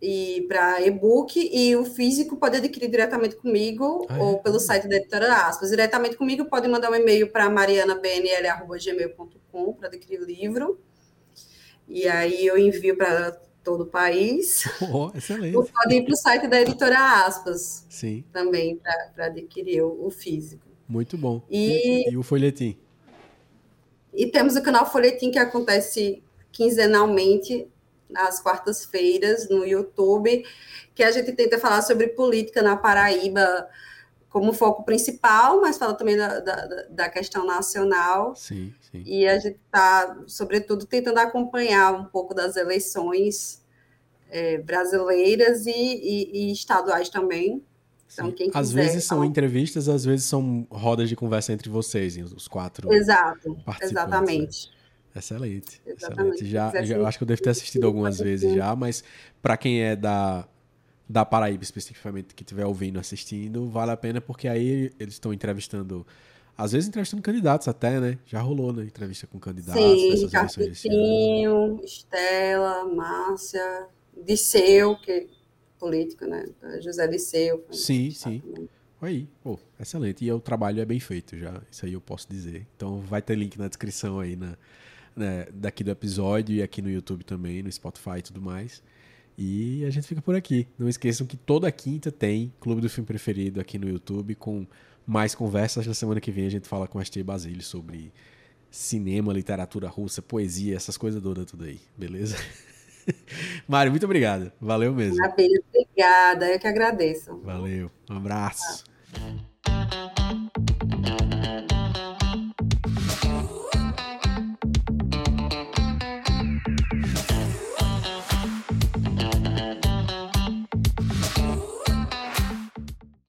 e para e-book, e o físico pode adquirir diretamente comigo ah, é? ou pelo site da editora Aspas. Diretamente comigo, pode mandar um e-mail para marianabnl.gmail.com com para adquirir o livro. E aí eu envio para todo o país. Oh, excelente. Ou pode ir para o site da editora Aspas. Sim. Também para adquirir o, o, físico. Muito bom. E, e, e o folhetim? E temos o canal Folhetim que acontece quinzenalmente nas quartas-feiras no YouTube, que a gente tenta falar sobre política na Paraíba como foco principal, mas fala também da, da, da questão nacional. Sim, sim. E a gente está, sobretudo, tentando acompanhar um pouco das eleições é, brasileiras e, e, e, estaduais também. Então, quem às quiser, vezes são entrevistas, às vezes são rodas de conversa entre vocês, os quatro. Exato, né? exatamente. Né? Excelente, exatamente. excelente. Já, já, eu acho que eu devo ter assistido algumas vezes já, mas para quem é da da Paraíba especificamente que estiver ouvindo, assistindo, vale a pena porque aí eles estão entrevistando, às vezes entrevistando candidatos até, né? Já rolou, né? Entrevista com candidatos. Sim, Carpetinho, Estela, Márcia, Disseu, que é político, né? José Disseu. Sim, sim. Aí, pô, excelente. E o trabalho é bem feito já, isso aí eu posso dizer. Então vai ter link na descrição aí na, né, daqui do episódio e aqui no YouTube também, no Spotify e tudo mais. E a gente fica por aqui. Não esqueçam que toda quinta tem Clube do Filme Preferido aqui no YouTube com mais conversas. Na semana que vem a gente fala com a Tia Basílio sobre cinema, literatura russa, poesia, essas coisas todas tudo aí, beleza? Mário, muito obrigado. Valeu mesmo. Obrigada, eu que agradeço. Valeu. Um abraço.